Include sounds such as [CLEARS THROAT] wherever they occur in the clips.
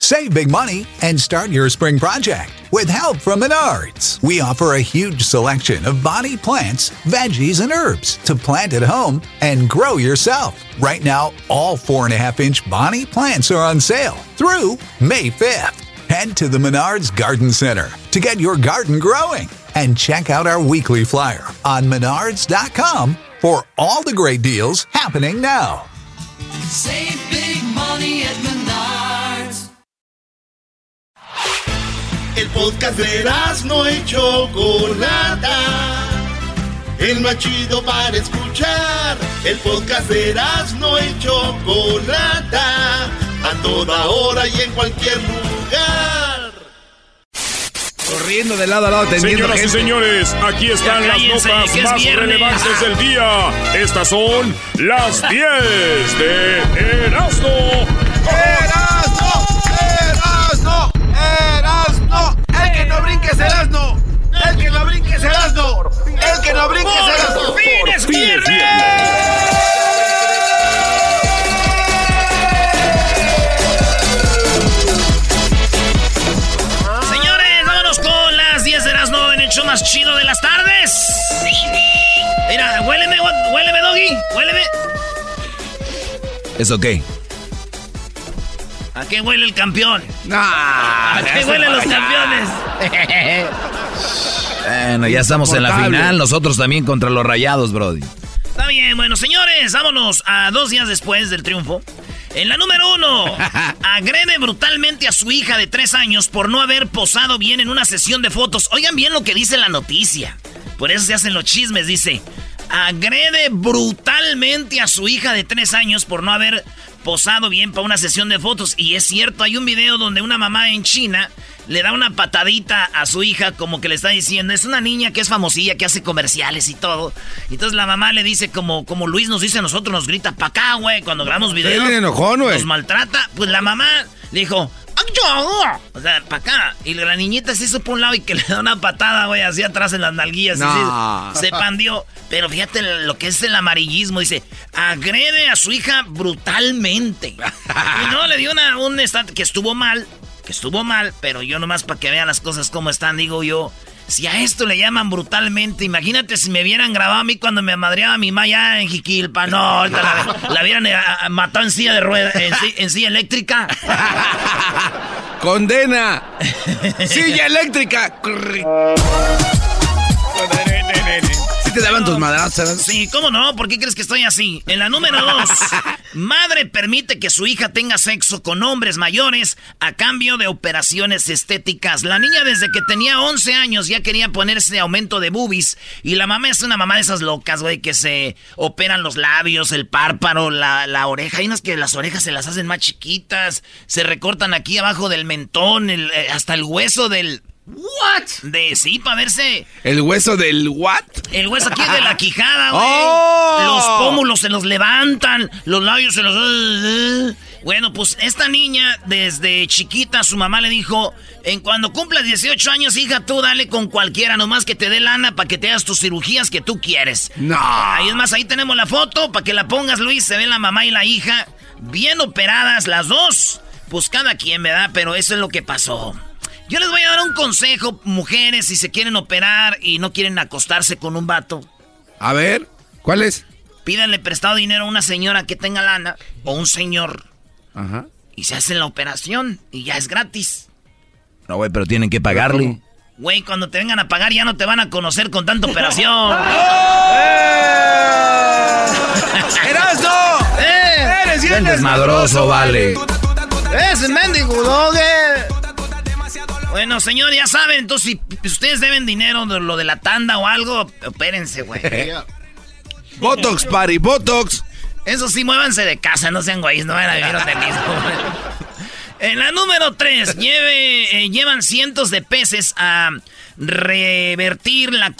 Save big money and start your spring project with help from Menards. We offer a huge selection of body plants, veggies, and herbs to plant at home and grow yourself. Right now, all four and a half inch Bonnie plants are on sale through May 5th. Head to the Menards Garden Center to get your garden growing and check out our weekly flyer on menards.com for all the great deals happening now. Save big money at Menards. El podcast de no y Chocolata. El más chido para escuchar. El podcast de no y Chocolata. A toda hora y en cualquier lugar. Corriendo de lado a lado, teniendo Señoras y señores, aquí están Ya las notas más viernes. relevantes del día. Estas son las 10 de Erasmo. [LAUGHS] ¡Erasno! No brinque es Erasno! ¡El que no brinque es Erasno! ¡El que no brinque es Erasno! ¡Por fin es viernes! Señores, vámonos con las 10 de las 9 en el show más chido de las tardes. Mira, huéleme, huéleme, doggy, huéleme. ¿Es ok? ¿A qué huele el campeón? ¡Ah! ¿A qué huelen los campeones? [LAUGHS] Bueno, ya estamos en la final, nosotros también contra los rayados, Brody. Está bien, bueno, señores, vámonos a dos días después del triunfo. En la número uno, [LAUGHS] agrede brutalmente a su hija de tres años por no haber posado bien en una sesión de fotos. Oigan bien lo que dice la noticia. Por eso se hacen los chismes, dice. Agrede brutalmente a su hija de tres años por no haber posado bien para una sesión de fotos. Y es cierto, hay un video donde una mamá en China le da una patadita a su hija como que le está diciendo, es una niña que es famosilla, que hace comerciales y todo. Y entonces la mamá le dice como, como Luis nos dice a nosotros, nos grita, pa' acá, güey, cuando grabamos videos. Enojón, güey. Nos maltrata. Pues la mamá dijo, "Ay, O sea, pa' acá. Y la niñita se hizo por un lado y que [LAUGHS] le da una patada, güey, así atrás en las nalguillas. No. así, se pandió. Pero fíjate lo que es el amarillismo. Dice, agrede a su hija brutalmente. y no, le dio una, un que estuvo mal. Que estuvo mal, pero yo nomás para que vean las cosas como están, digo yo. Si a esto le llaman brutalmente, imagínate si me vieran grabado a mí cuando me madreaba mi mamá allá en Jiquilpa. No, ahorita la, la vieran eh, a- matado en silla de ruedas, en, si- en silla eléctrica. [LAUGHS] ¡Condena! ¡Silla eléctrica! ¿Sí te daban tus madrazas? Sí, ¿cómo no? ¿Por qué crees que estoy así? En la número dos, madre permite que su hija tenga sexo con hombres mayores a cambio de operaciones estéticas. La niña desde que tenía 11 años ya quería ponerse aumento de boobies y la mamá es una mamá de esas locas, güey, que se operan los labios, el párpado, la, la oreja. Hay unas que las orejas se las hacen más chiquitas, se recortan aquí abajo del mentón, el- eh, hasta el hueso del... ¿What? De sí, para verse... ¿El hueso del what? El hueso aquí de la quijada, [LAUGHS] güey. ¡Oh! Los pómulos se los levantan, los labios se los... Bueno, pues esta niña, desde chiquita, su mamá le dijo, en cuando cumplas 18 años, hija, tú dale con cualquiera, nomás que te dé lana para que te hagas tus cirugías que tú quieres. No. Ahí es más, ahí tenemos la foto, para que la pongas, Luis, se ven la mamá y la hija, bien operadas las dos. Pues cada quien, ¿verdad? Pero eso es lo que pasó. Yo les voy a dar un consejo, mujeres, si se quieren operar y no quieren acostarse con un vato. A ver, ¿cuál es? Pídanle prestado dinero a una señora que tenga lana o un señor Ajá. y se hacen la operación y ya es gratis. No, güey, pero tienen que pagarle. Güey, cuando te vengan a pagar ya no te van a conocer con tanta operación. [LAUGHS] ¡Erasno! [LAUGHS] ¡Eh! ¡Eres bien desmadroso, vale! ¡Ese mendigo doge! Bueno, señor, ya saben, entonces si ustedes deben dinero de lo de la tanda o algo, opérense, güey. [LAUGHS] Botox, party, Botox. Eso sí, muévanse de casa, no sean güeyes, no vayan a vivir hotelismo. [LAUGHS] En la número 3, eh, llevan cientos de peces a revertir la,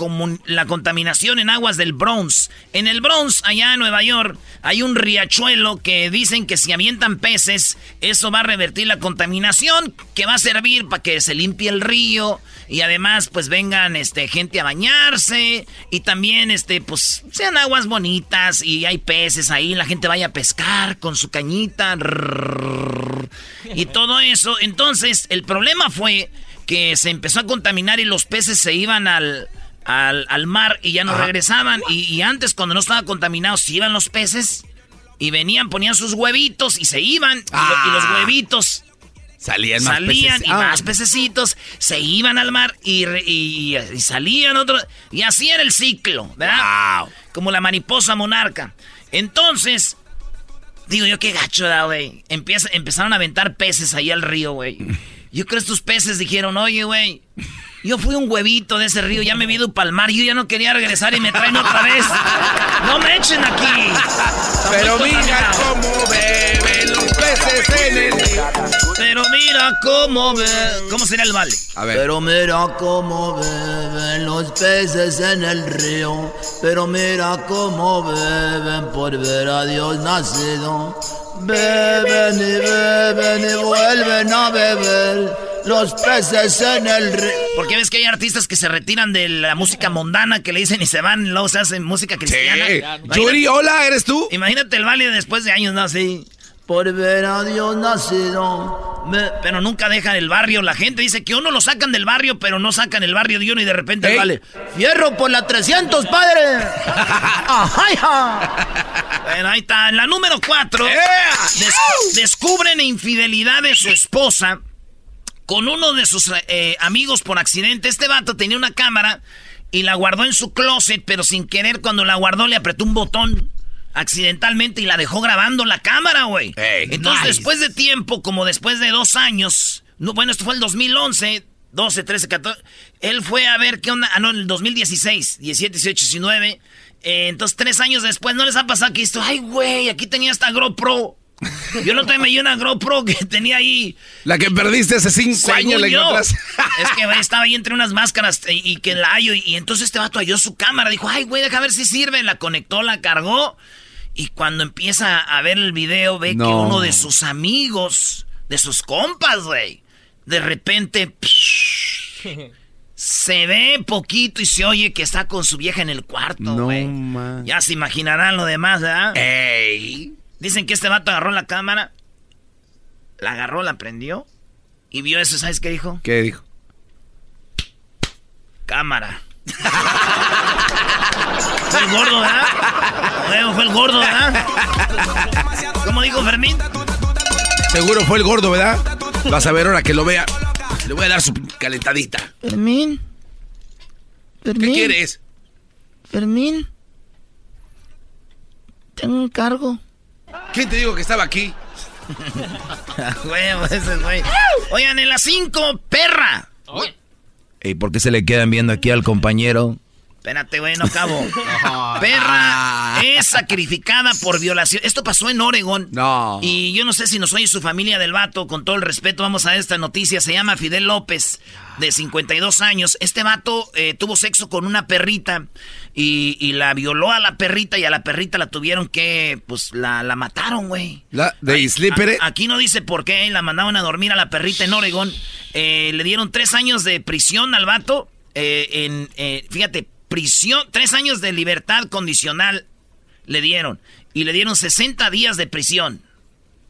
la contaminación en aguas del Bronx. En el Bronx, allá en Nueva York, hay un riachuelo que dicen que si avientan peces, eso va a revertir la contaminación, que va a servir para que se limpie el río y además pues vengan este gente a bañarse y también este pues sean aguas bonitas y hay peces ahí, la gente vaya a pescar con su cañita y todo eso. Entonces, el problema fue que se empezó a contaminar y los peces se iban al, al, mar y ya no regresaban. Y, antes, cuando no estaba contaminado, se iban los peces y venían, ponían sus huevitos y se iban. Y, los ah. huevitos salían más Salían y más pececitos, se iban al mar y, y, salían otros. Y así era el ciclo, ¿verdad? Como la mariposa monarca. Entonces, digo yo, qué gacho, güey. Empezaron a aventar peces ahí al río, güey. [LAUGHS] Yo creo que estos peces dijeron, oye, güey, yo fui un huevito de ese río, ya me vi ido palmar, yo ya no quería regresar y me traen otra vez. No me echen aquí. Pero mira cómo beben los peces en el río. Pero mira cómo beben. ¿Cómo sería el vale? A ver. Pero mira cómo beben los peces en el río. Pero mira cómo beben por ver a Dios nacido. Beben y beben y vuelven a beber los peces en el río. Porque ves que hay artistas que se retiran de la música mundana, que le dicen y se van, y luego se hacen música cristiana. Sí. Yuri, hola, ¿eres tú? Imagínate el baile después de años, ¿no? Así. Por ver a Dios nacido. Pero nunca dejan el barrio. La gente dice que uno lo sacan del barrio, pero no sacan el barrio de uno y de repente vale. ¡Fierro por la 300, padre! [LAUGHS] bueno, ahí está. En la número 4, descubren infidelidad de su esposa con uno de sus eh, amigos por accidente. Este vato tenía una cámara y la guardó en su closet, pero sin querer, cuando la guardó, le apretó un botón accidentalmente y la dejó grabando la cámara, güey. Entonces, después de tiempo, como después de dos años, no, bueno, esto fue el 2011, 12, 13, 14, él fue a ver qué onda, ah, no, en el 2016, 17, 18, 19. entonces, tres años después, ¿no les ha pasado que esto? Ay, güey, aquí tenía esta GoPro. [LAUGHS] Yo no te me una GoPro que tenía ahí. La que perdiste hace cinco años, le [LAUGHS] Es que estaba ahí entre unas máscaras y, que la hallo. Y, entonces este vato halló su cámara. Dijo, ay, güey, deja ver si sirve. La conectó, la cargó. Y cuando empieza a ver el video, ve que uno de sus amigos, de sus compas, güey, de repente [LAUGHS] se ve poquito y se oye que está con su vieja en el cuarto, güey. ya se imaginarán lo demás, ¿verdad? Ey. Dicen que este vato agarró la cámara, la agarró, la prendió y vio eso, ¿sabes qué dijo? ¿Qué dijo? Cámara. [LAUGHS] fue el gordo, ¿verdad? fue el gordo, ¿verdad? ¿Cómo dijo Fermín? Seguro fue el gordo, ¿verdad? Vas a ver ahora que lo vea. Le voy a dar su calentadita. Fermín. Fermín. ¿Qué quieres? Fermín. Tengo un cargo. ¿Quién te dijo que estaba aquí? [LAUGHS] Oigan, en las 5, perra. ¿Y por qué se le quedan viendo aquí al compañero? Espérate, güey, no acabo. [LAUGHS] Perra es sacrificada por violación. Esto pasó en Oregon. No. Y yo no sé si nos oye su familia del vato. Con todo el respeto, vamos a esta noticia. Se llama Fidel López, de 52 años. Este vato eh, tuvo sexo con una perrita y, la violó a la perrita y a la perrita la tuvieron que, pues, la, mataron, güey. ¿La de? Aquí no dice por qué. La mandaban a dormir a la perrita en Oregon. Eh, le dieron tres años de prisión al vato. Eh, en, fíjate, prisión, tres años de libertad condicional le dieron. Y le dieron 60 días de prisión.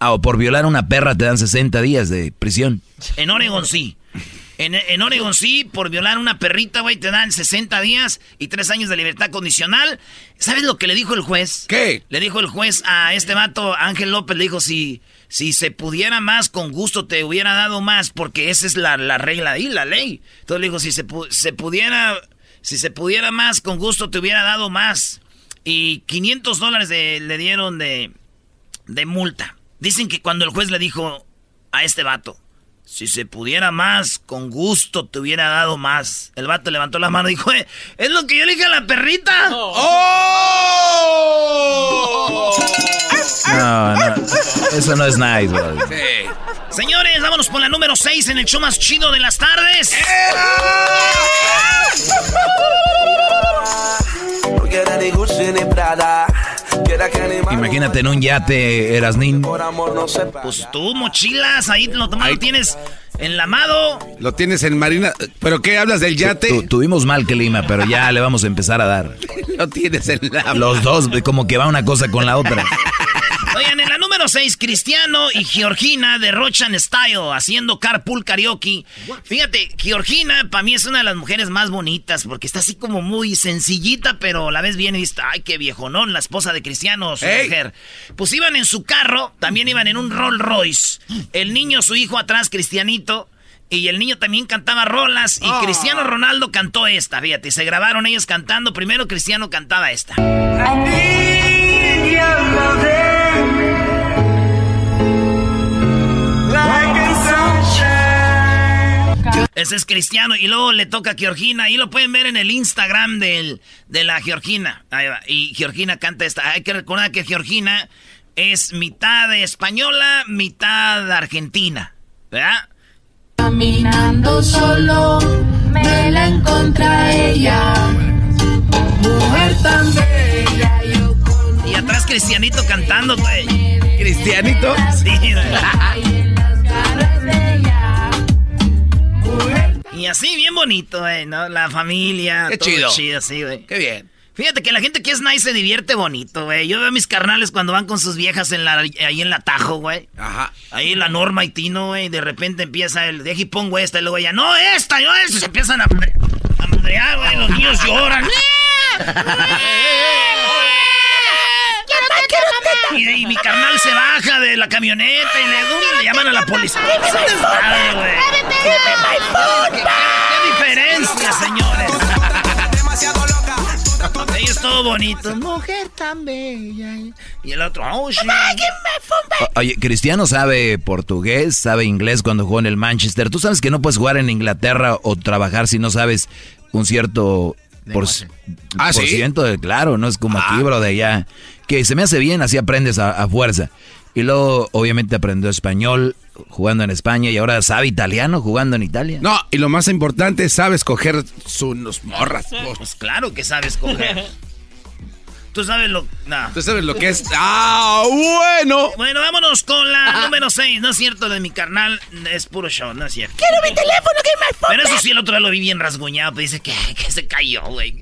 Ah, o por violar a una perra te dan 60 días de prisión. En Oregon sí. En, en Oregon sí, por violar a una perrita, güey, te dan 60 días y tres años de libertad condicional. ¿Sabes lo que le dijo el juez? ¿Qué? Le dijo el juez a este vato, Ángel López, le dijo, si, si se pudiera más, con gusto te hubiera dado más, porque esa es la, regla ahí, la ley. Entonces le dijo, si se, se pudiera si se pudiera más, con gusto te hubiera dado más. Y 500 dólares le dieron de, de multa. Dicen que cuando el juez le dijo a este vato, si se pudiera más, con gusto te hubiera dado más. El vato levantó la mano y dijo, eh, es lo que yo le dije a la perrita. ¡Oh! No, no. Eso no es nice, bro. Sí. Señores, vámonos por la número 6 en el show más chido de las tardes. Imagínate en un yate, Erasnín. Pues tú, mochilas, ahí lo, lo tienes enlamado. Lo tienes en Marina. ¿Pero qué hablas del yate? tuvimos mal que Lima, pero ya le vamos a empezar a dar. [LAUGHS] lo tienes en la. Los dos, como que va una cosa con la otra. Oigan, 6, Cristiano y Georgina de Rochan Style haciendo carpool karaoke. Fíjate, Georgina para mí es una de las mujeres más bonitas porque está así como muy sencillita, pero la ves bien y dices, ay, qué viejonón, la esposa de Cristiano, su mujer. Pues iban en su carro, también iban en un Rolls Royce. El niño, su hijo atrás, Cristianito. Y el niño también cantaba rolas y ah. Cristiano Ronaldo cantó esta, fíjate, se grabaron ellos cantando. Primero Cristiano cantaba esta. Ese es Cristiano y luego le toca a Georgina y lo pueden ver en el Instagram del, de la Georgina. Y Georgina canta esta. Hay que recordar que Georgina es mitad española, mitad argentina. ¿Verdad? Caminando solo me la encontré ella. Mujer tan bella. y atrás Cristianito cantando, güey. ¿Cristianito? Sí, [LAUGHS] Y así, bien bonito, güey, ¿no? La familia. Qué chido. chido, sí, güey. Qué bien. Fíjate que la gente que es nice se divierte bonito, güey. Yo veo a mis carnales cuando van con sus viejas en la, ahí en la Tajo, güey. Ajá. Ahí la Norma y Tino, güey. De repente empieza el, de aquí pongo esta y luego ya, no, esta, yo esta. Se empiezan a, a madrear, güey. Los niños lloran. [LAUGHS] Y, mi carnal se baja de la camioneta y le, llaman a la policía. ¿Qué, diferencia, señores? Ella es todo bonito. Mujer tan bella. Y el otro, oh, Oye, Cristiano sabe portugués, sabe inglés cuando jugó en el Manchester. Tú sabes que no puedes jugar en Inglaterra o trabajar si no sabes un cierto por, ah, por ciento de, claro, no es como aquí, ah. bro, de allá que se me hace bien, así aprendes a, fuerza. Y luego, obviamente, aprendió español jugando en España y ahora sabe italiano jugando en Italia. No, y lo más importante, sabe escoger sus morras. Pues claro que sabe escoger. [LAUGHS] Tú sabes lo... Tú sabes lo que es... ¡Ah, bueno! Bueno, vámonos con la número 6. No es cierto, de mi carnal es puro show, no es cierto. ¡Quiero mi teléfono, que me Pero eso sí, el otro día lo vi bien rasguñado. Pues dice que, [LAUGHS] que se cayó, güey.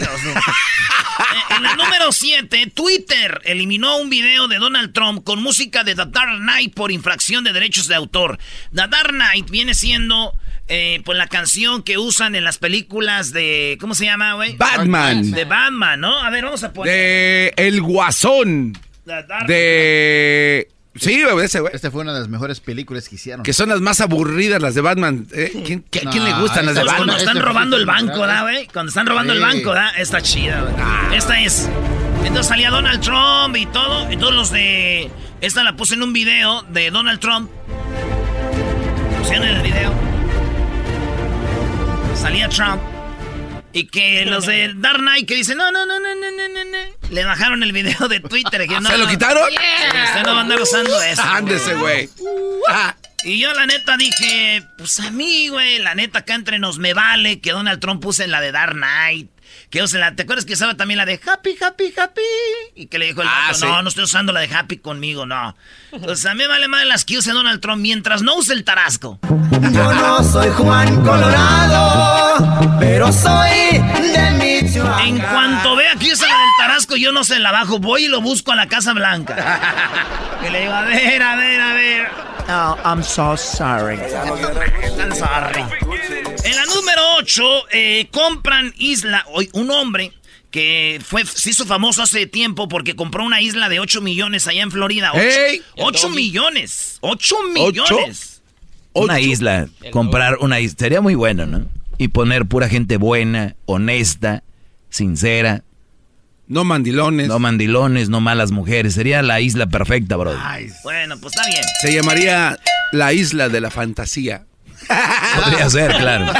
[LAUGHS] en la número 7, Twitter eliminó un video de Donald Trump con música de The Dark Knight por infracción de derechos de autor. The Dark Knight viene siendo eh, pues la canción que usan en las películas de. ¿Cómo se llama, güey? Batman. De Batman, ¿no? A ver, vamos a poner. De El Guasón. De. Sí, ese güey. Esta fue una de las mejores películas que hicieron. Que son las más aburridas, las de Batman. ¿Eh? ¿Quién, ¿A quién le gustan las de Batman? Cuando están robando el banco, ¿da, güey? Cuando están robando el banco, ¿da? Está chida, güey. Ah. Esta es. Entonces salía Donald Trump y todo. Y todos los de. Esta la puse en un video de Donald Trump. Pusieron en el video. Salía Trump. Y que los de [LAUGHS] Dark Knight que dicen, no, no, no, no, no, no, no, le bajaron el video de Twitter. Que no, ¿Se lo quitaron? usted no va a andar usando eso. [LAUGHS] Ándese, güey. Y yo la neta dije, pues a mí, güey, la neta acá entre nos me vale que Donald Trump puse la de Dark Knight. Que la, ¿te acuerdas que usaba también la de Happy, Happy, Happy? Y que le dijo el ah, no, no estoy usando la de Happy conmigo, no. Pues a mí me vale más las que use Donald Trump mientras no use el tarasco. Yo no soy Juan Colorado, pero soy de Michoacán. En cuanto vea que usa la del tarasco, yo no se la bajo, voy y lo busco a la Casa Blanca. que le digo, a ver, a ver, a ver. Oh, I'm so sorry. [LAUGHS] I'm sorry. En la número 8, eh, compran isla. Un hombre que fue, se hizo famoso hace tiempo porque compró una isla de 8 millones allá en Florida. 8, millones. 8 millones. Una isla. Comprar una isla. Sería muy bueno, ¿no? Y poner pura gente buena, honesta, sincera. No mandilones. No mandilones, no malas mujeres. Sería la isla perfecta, bro. Bueno, pues está bien. Se llamaría la isla de la fantasía. Podría ser, claro.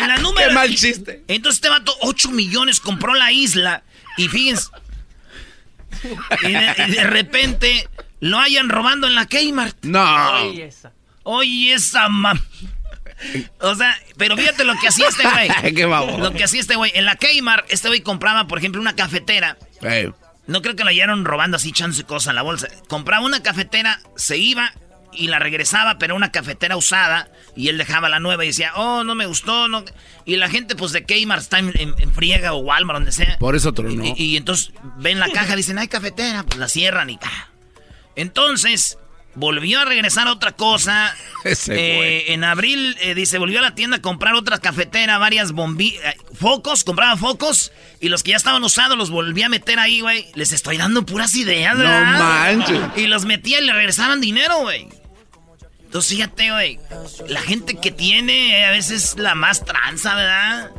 En la número. Qué mal chiste. Entonces este vato, 8 millones, compró la isla. Y fíjense. Y de, repente lo hayan robando en la Kmart. No. Oye, esa. Oye, esa mam... O sea, pero fíjate lo que hacía este güey. [LAUGHS] Qué baboso. Lo que hacía este güey. En la Kmart, este güey compraba, por ejemplo, una cafetera. No creo que lo hallaron robando así, echándose cosas en la bolsa. Compraba una cafetera, se iba y la regresaba, pero una cafetera usada. Y él dejaba la nueva y decía, oh, no me gustó. no Y la gente, pues, de Kmart está en, en- en friega o Walmart, donde sea. Por eso tronó. Y, y entonces ven la caja, dicen, hay cafetera, pues la cierran y ¡ah! Entonces, volvió a regresar otra cosa. [LAUGHS] Ese Eh, en abril, eh, dice, volvió a la tienda a comprar otra cafetera, varias bombillas, focos, compraba focos. Y los que ya estaban usados los volví a meter ahí, güey. Les estoy dando puras ideas, No ¿verdad? manches. Y los metía y le regresaban dinero, güey. Entonces, fíjate, güey. La gente que tiene eh, a veces la más tranza, ¿verdad?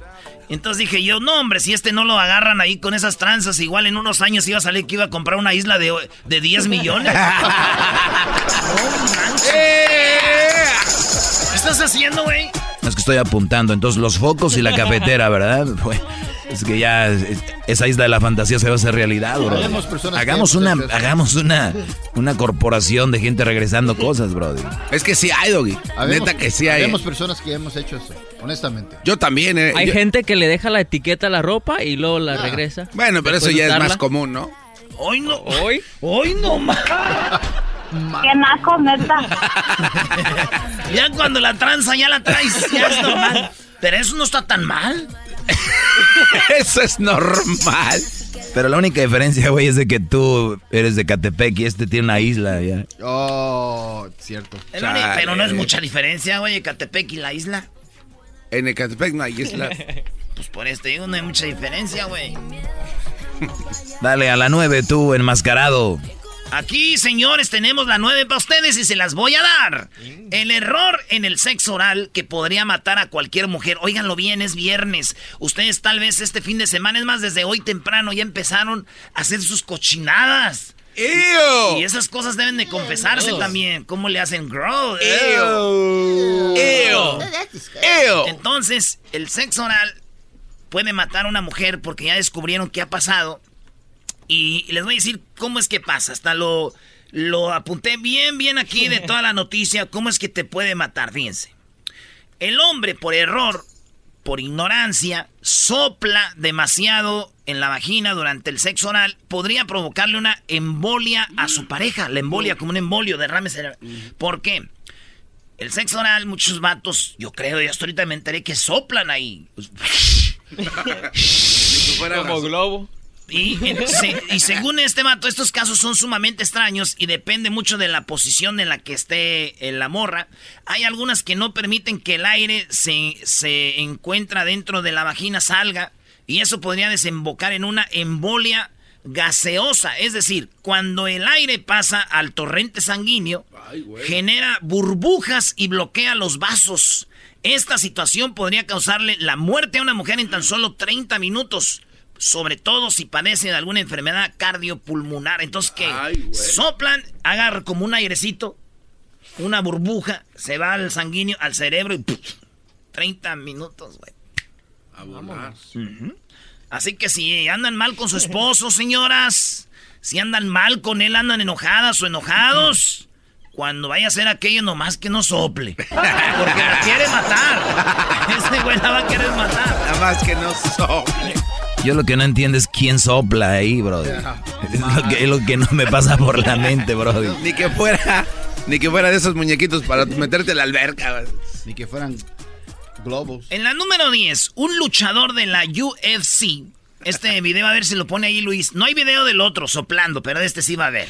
Entonces dije yo, no, hombre, si este no lo agarran ahí con esas tranzas, igual en unos años iba a salir que iba a comprar una isla de, de 10 millones. [LAUGHS] No. ¿Qué estás haciendo, güey? Es que estoy apuntando. Entonces, los focos y la cafetera, ¿verdad? [LAUGHS] Es que ya es- esa isla de la fantasía se va a hacer realidad, bro. Hagamos una, hagamos una, una corporación de gente regresando cosas, bro. Es que sí hay, Doggy. Neta que sí hay. Habemos personas que hemos hecho eso, honestamente. Yo también, eh. Hay Yo- gente que le deja la etiqueta a la ropa y luego la Ah. regresa. Bueno, pero eso ya es más común, ¿no? Hoy no. Hoy. Hoy no más. Qué naco, neta. [LAUGHS] Ya cuando la tranza ya la traes, ya es normal. Pero eso no está tan mal. [LAUGHS] Eso es normal. Pero la única diferencia, güey, es de que tú eres de Catepec y este tiene una isla ya. Oh, cierto. Chale. pero no es mucha diferencia, güey, Ecatepec y la isla. En Ecatepec no hay islas. [LAUGHS] Pues por esto digo, no hay mucha diferencia, güey. Dale a la nueve tú, enmascarado. Aquí, señores, tenemos la nueve para ustedes y se las voy a dar. El error en el sexo oral que podría matar a cualquier mujer. Óiganlo bien, es viernes. Ustedes tal vez este fin de semana, es más, desde hoy temprano ya empezaron a hacer sus cochinadas. ¡Ew! Y esas cosas deben de confesarse también. ¿Cómo le hacen grow? ¡Ew! ¡Ew! ¡Ew! Entonces, el sexo oral puede matar a una mujer porque ya descubrieron qué ha pasado. Y les voy a decir cómo es que pasa. Hasta lo, lo apunté bien, bien aquí de toda la noticia. ¿Cómo es que te puede matar? Fíjense. El hombre, por error, por ignorancia, sopla demasiado en la vagina durante el sexo oral. Podría provocarle una embolia a su pareja. La embolia como un embolio, derrame cerebral. ¿Por qué? El sexo oral, muchos vatos, yo creo, yo hasta ahorita me enteré que soplan ahí. [LAUGHS] Como globo. Y, y se- y según este vato, estos casos son sumamente extraños y depende mucho de la posición en la que esté en la morra. Hay algunas que no permiten que el aire se, se encuentra dentro de la vagina salga y eso podría desembocar en una embolia gaseosa. Es decir, cuando el aire pasa al torrente sanguíneo, genera burbujas y bloquea los vasos. Esta situación podría causarle la muerte a una mujer en tan solo 30 minutos. Sobre todo si padece de alguna enfermedad cardiopulmonar. Entonces que soplan, agarra como un airecito, una burbuja, se va al sanguíneo, al cerebro y ¡puf! 30 minutos, güey. A volar. Así que si andan mal con su esposo, [LAUGHS] señoras, si andan mal con él, andan enojadas o enojados, cuando vaya a hacer aquello, nomás que no sople. [LAUGHS] Porque la quiere matar. [LAUGHS] Ese güey la va a querer matar. Nada más que no sople. Yo lo que no entiendo es quién sopla ahí, bro. [LAUGHS] Es lo que, es lo que no me pasa por la mente, bro. [LAUGHS] Ni que fuera, ni que fuera de esos muñequitos para meterte a la alberca. Ni que fueran globos. En la número 10, un luchador de la UFC. Este video, a ver si lo pone ahí Luis. No hay video del otro soplando, pero de este sí va a haber.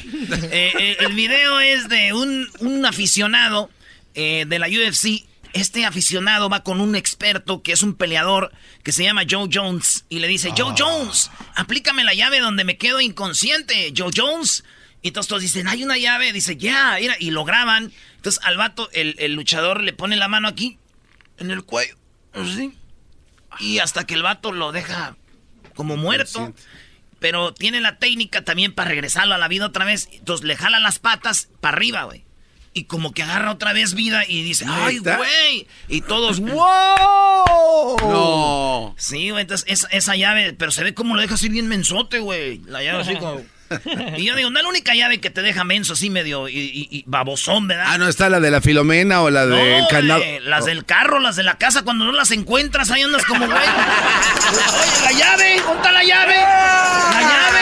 Eh, eh, el video es de un, un aficionado eh, de la UFC. Este aficionado va con un experto que es un peleador que se llama Joe Jones. Y le dice, Joe Jones, aplícame la llave donde me quedo inconsciente, Joe Jones. Y todos, todos dicen, hay una llave. Dice, ya, mira. Y lo graban. Entonces al vato, el, el luchador le pone la mano aquí en el cuello. Así. Y hasta que el vato lo deja como muerto. Pero tiene la técnica también para regresarlo a la vida otra vez. Entonces le jala las patas para arriba, güey. Y como que agarra otra vez vida y dice, ¡ay, güey! Y todos, ¡wow! No. Sí, güey, entonces esa, esa llave, pero se ve como lo deja así bien mensote, güey. La llave así como... [LAUGHS] Y yo digo, no es la única llave que te deja menso así medio y, y- y babosón, ¿verdad? Ah, no está la de la Filomena o la No, del candado. güey, las del carro, las de la casa, cuando no las encuentras, ahí andas como güey. [LAUGHS] Oye, la llave, ¿dónde está la llave? La llave.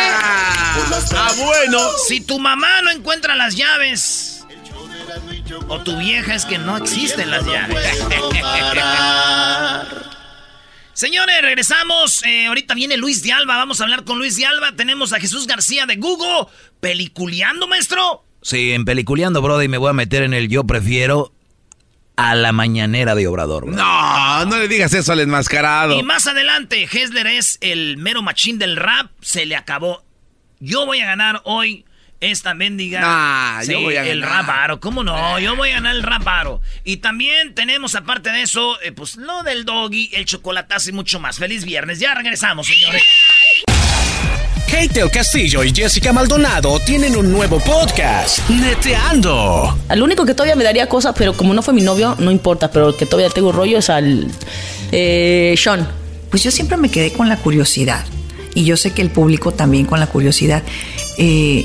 Ah, bueno. Si tu mamá no encuentra las llaves, o tu vieja es que no existen las llaves. [LAUGHS] Señores, regresamos. Eh, ahorita viene Luis de Alba. Vamos a hablar con Luis de Alba. Tenemos a Jesús García de Google. Peliculeando, maestro. Sí, en Peliculeando, brother, y me voy a meter en el yo prefiero a la mañanera de Obrador. No, no le digas eso al enmascarado. Y más adelante, Hessler es el mero machín del rap. Se le acabó. Yo voy a ganar hoy esta mendiga. Nah, yo voy a El ganar. raparo. ¿Cómo no? Yo voy a ganar el raparo. Y también tenemos, aparte de eso, eh, pues lo del doggy, el chocolatazo y mucho más. Feliz viernes. Ya regresamos, señores. Kate el Castillo y Jessica Maldonado tienen un nuevo podcast, Neteando. Al único que todavía me daría cosas, pero como no fue mi novio, no importa, pero el que todavía tengo rollo es al eh, Sean. Pues yo siempre me quedé con la curiosidad. Y yo sé que el público también con la curiosidad. Eh,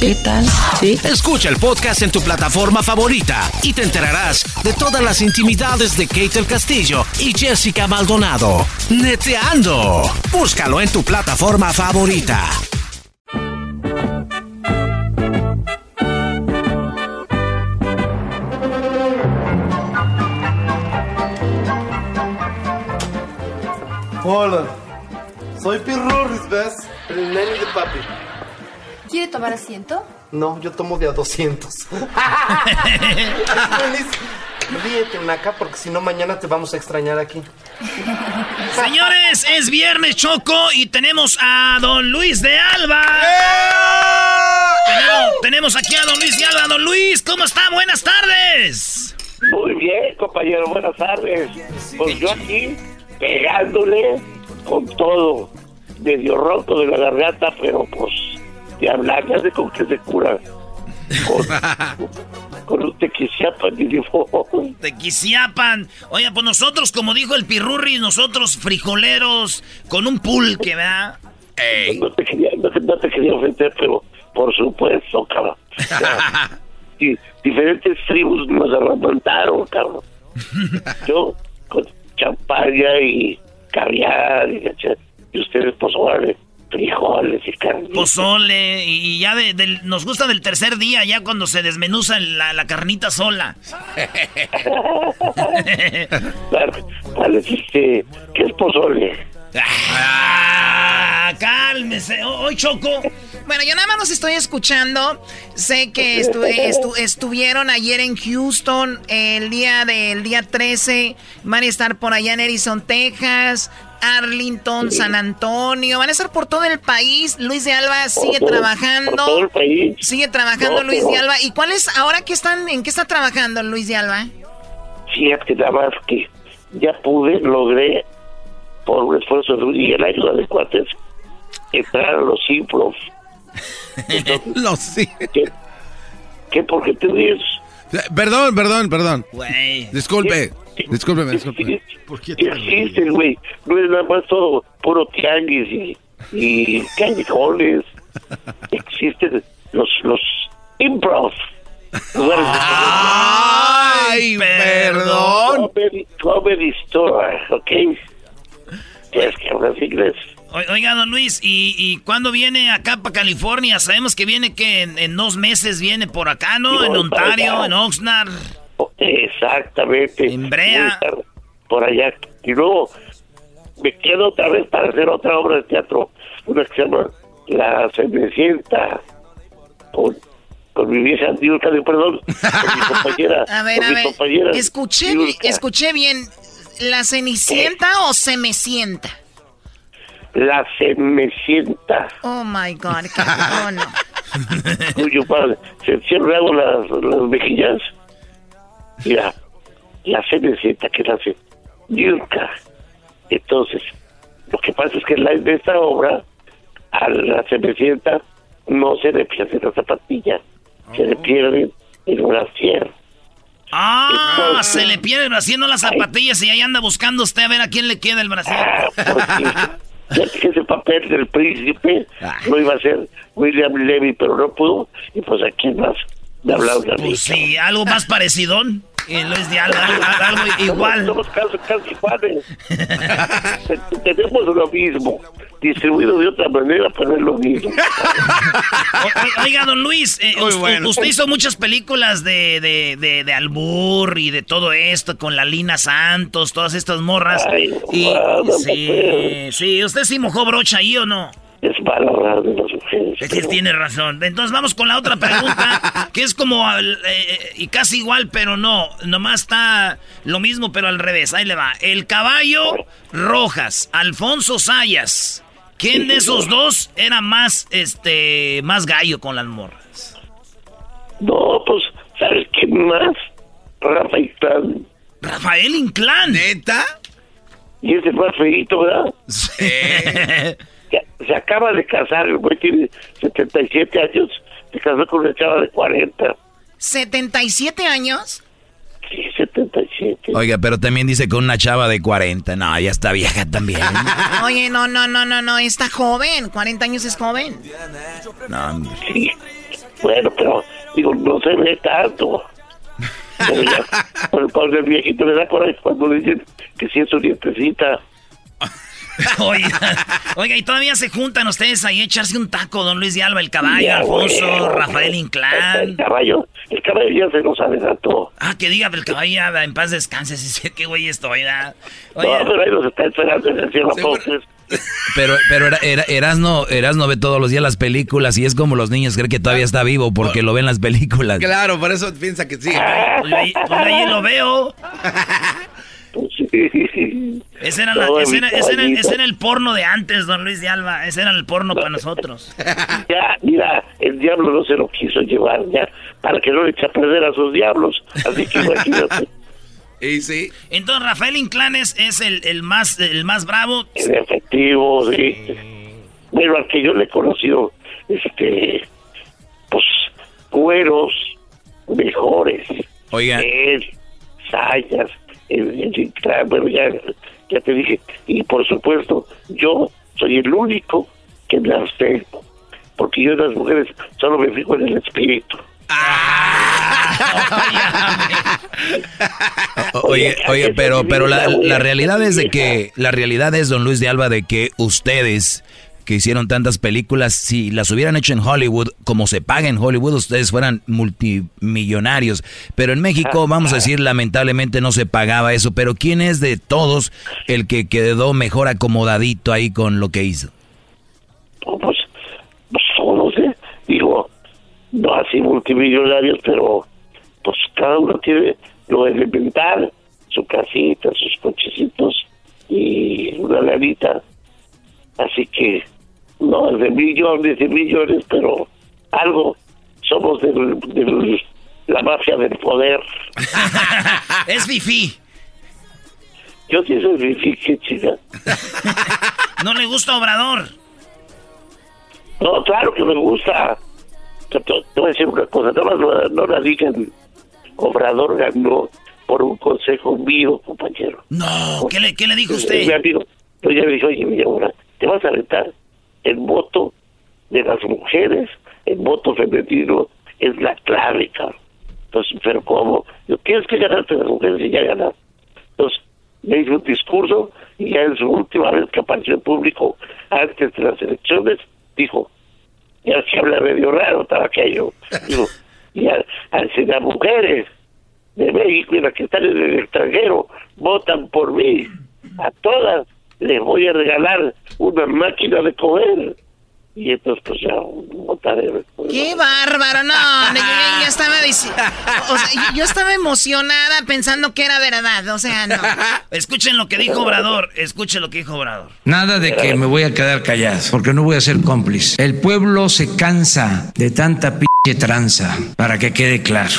¿Qué tal? Sí. Escucha el podcast en tu plataforma favorita y te enterarás de todas las intimidades de Kate el Castillo y Jessica Maldonado. Neteando. Búscalo en tu plataforma favorita. Hola, soy Pirurris, ¿ves? El nene de papi. ¿Quiere tomar asiento? No, yo tomo de a 200. Feliz. [LAUGHS] Ríete, Naca, porque si no mañana te vamos a extrañar aquí. Señores, es viernes Choco y tenemos a don Luis de Alba. Tenemos, tenemos aquí a don Luis de Alba. Don Luis, ¿cómo está? Buenas tardes. Muy bien, compañero, buenas tardes. Pues yo aquí pegándole con todo, medio roto de la garganta, pero pues de hablar, ya sé con qué se cura. Con, [LAUGHS] con un tequisiapa de limón. Tequisiapan. Oye, [LAUGHS] pues nosotros, como dijo el Pirurri, nosotros frijoleros con un pulque, ¿verdad? No te quería, no, te- no te quería ofender, pero por supuesto, cabrón. [LAUGHS] Y diferentes tribus nos arremantaron, cabrón. Yo con champaña y caviar y, y ustedes pozole, frijoles y carne. Pozole y ya de- del- nos gusta del tercer día, ya cuando se desmenuza la, la carnita sola. ¿Cuál es este? ¿Qué es pozole? Ah, cálmese. Hoy Choco. Bueno, yo nada más los estoy escuchando. Sé que estu- estu- estuvieron ayer en Houston, el día del día 13. Van a estar por allá en Edison, Texas, Arlington, San Antonio. Van a estar por todo el país. Luis de Alba sigue todo- trabajando. por todo el país. Sigue trabajando No, Luis pero- de Alba. ¿Y cuál es ahora que están, en qué está trabajando Luis de Alba? Fíjate nada más que ya pude, logré, por un esfuerzo de y la ayuda de cuates, entrar a los improv. [LAUGHS] Los sí. ¿Qué, qué por qué te ríes? Perdón, perdón, perdón. Güey. Disculpe. Discúlpeme, discúlpeme. Existen, güey. No es nada más todo puro tianguis y, y callejones. [LAUGHS] Existen los, los improv. Ay, perdón. Comedy, comedy store, ¿ok? Tienes que hablar inglés. Oiga, don Luis, ¿y, y cuándo viene acá para California? Sabemos que viene que en, en dos meses viene por acá, ¿no? En Ontario, en Oxnard. Exactamente. En Brea. Por allá. Y luego me quedo otra vez para hacer otra obra de teatro. Una que se llama La Cenicienta. Con, con mi vieja Diurka, de perdón. Con mi [LAUGHS] compañera. A ver, a ver. compañera Escuché, Diurka. escuché bien. ¿La Cenicienta o se me sienta? La Cenicienta. Oh my God, qué [LAUGHS] oh, no. Cuyo padre. Se siempre hago las, las mejillas. Mira. la cenicienta que nace Yurka. Entonces, lo que pasa es que en, la, en esta obra, a la cenicienta no se le pierde la zapatilla, se le pierde el brasier. Ah, se le pierde haciendo las zapatillas y ahí anda buscando usted a ver a quién le queda el brasier. Ya que ese papel del príncipe lo iba a hacer William Levy, pero no pudo. Y pues aquí más de Pues sí, algo más parecidón. Y Luis de algo, igual. Somos casi, casi iguales. [LAUGHS] Tenemos lo mismo. Distribuido de otra manera, pero es lo mismo. O- Oiga, don Luis, eh, bueno. usted hizo muchas películas de, de, de, de albur y de todo esto con la Lina Santos, todas estas morras. y sí, sí, ¿usted sí mojó brocha ahí o no? Es malo hablar de las mujeres. Sí, tiene razón. Entonces vamos con la otra pregunta, [LAUGHS] que es como al- eh, y casi igual, pero no. Nomás está lo mismo, pero al revés. Ahí le va. El caballo Rojas, Alfonso Sayas. ¿Quién de esos dos era más, este, más gallo con las morras? No, pues, ¿sabes quién más? Rafa Inclán. Rafael Inclán. ¿Neta? Y es el más feito, ¿verdad? Ya, [LAUGHS] se acaba de casar, el güey tiene 77 años, se casó con una chava de 40. ¿77 años? Sí, 77. Oiga, pero también dice con una chava de 40. No, ya está vieja también. [LAUGHS] Oye, no, no, no, no, no, está joven. 40 años es joven. No, hombre. Sí. Bueno, pero digo, no se ve tanto. Pero ya, [LAUGHS] por, el viejito le da coraje cuando le dicen que sí es su dientecita. [LAUGHS] [LAUGHS] Oiga, oiga, y todavía se juntan ustedes ahí a echarse un taco, don Luis de Alba, el caballo, Ya, Alfonso. Rafael El Inclán. caballo, el caballo ya se nos adelantó. Ah, que diga el caballo, ya, en paz descanse, [LAUGHS] si sé qué güey estoy, ¿verdad? No, pero ahí nos está esperando en el cielo Foxes. [LAUGHS] Pero, pero era, era, Erasno, Erasno ve todos los días las películas y es como los niños creen que todavía está vivo porque lo ven las películas. Claro, por eso piensa que sí. Pues ahí, pues ahí lo veo. [LAUGHS] Ese era, la- ese, era, ese era- ese era el porno de antes, don Luis de Alba. Ese era el porno para nosotros. [LAUGHS] Ya, mira, el diablo no se lo quiso llevar ya, para que no le eche a perder a sus diablos. Así que imagínate. [LAUGHS] Y sí. Entonces Rafael Inclán es, es el, el más el más bravo. En efectivo, sí. Bueno, al que yo le he conocido, este, pues, cueros mejores. Oiga. Él, Sayas, Inclán, bueno, ya, ya te dije. Y por supuesto, yo soy el único que me abstengo. Porque yo en las mujeres solo me fijo en el espíritu. [LAUGHS] Oye, oye, pero, pero la, la realidad es de que, la realidad es, don Luis de Alba, de que ustedes que hicieron tantas películas, si las hubieran hecho en Hollywood, como se paga en Hollywood, ustedes fueran multimillonarios. Pero en México, [LAUGHS] vamos a decir, lamentablemente no se pagaba eso. Pero ¿quién es de todos el que quedó mejor acomodadito ahí con lo que hizo? Pues, pues no sé, digo, no así multimillonarios, pero pues cada uno tiene lo elemental, su casita, sus cochecitos y una lanita. Así que, no de millones y millones, pero algo somos de la mafia del poder. [LAUGHS] es fifi. Yo sí soy fifi, qué chica. [LAUGHS] ¿No le gusta Obrador? No, claro que me gusta. Te, te- voy a decir una cosa, no, no, no la digan. Obrador ganó por un consejo mío, compañero. No, ¿qué le, qué le dijo Mi usted? amigo, pues ya me dijo, oye, mi amor, te vas a aventar el voto de las mujeres, el voto femenino es la clave. Entonces, pero ¿cómo? Yo, tienes que ganarte las mujeres y ya ganar. Entonces, le hizo un discurso y ya en su última vez que apareció en público antes de las elecciones, dijo, ya que habla medio raro, estaba aquello. Digo, y a, a si las mujeres de México y las que están en el extranjero votan por mí, a todas les voy a regalar una máquina de comer. Y entonces, pues ya, votaré. ¡Qué bárbaro! No, [LAUGHS] yo ya, estaba diciendo... O sea, yo, estaba emocionada pensando que era verdad. O sea, no. [LAUGHS] Escuchen lo que dijo Obrador. Escuchen lo que dijo Obrador. Nada de que me voy a quedar callado, porque no voy a ser cómplice. El pueblo se cansa de tanta pinche tranza, para que quede claro.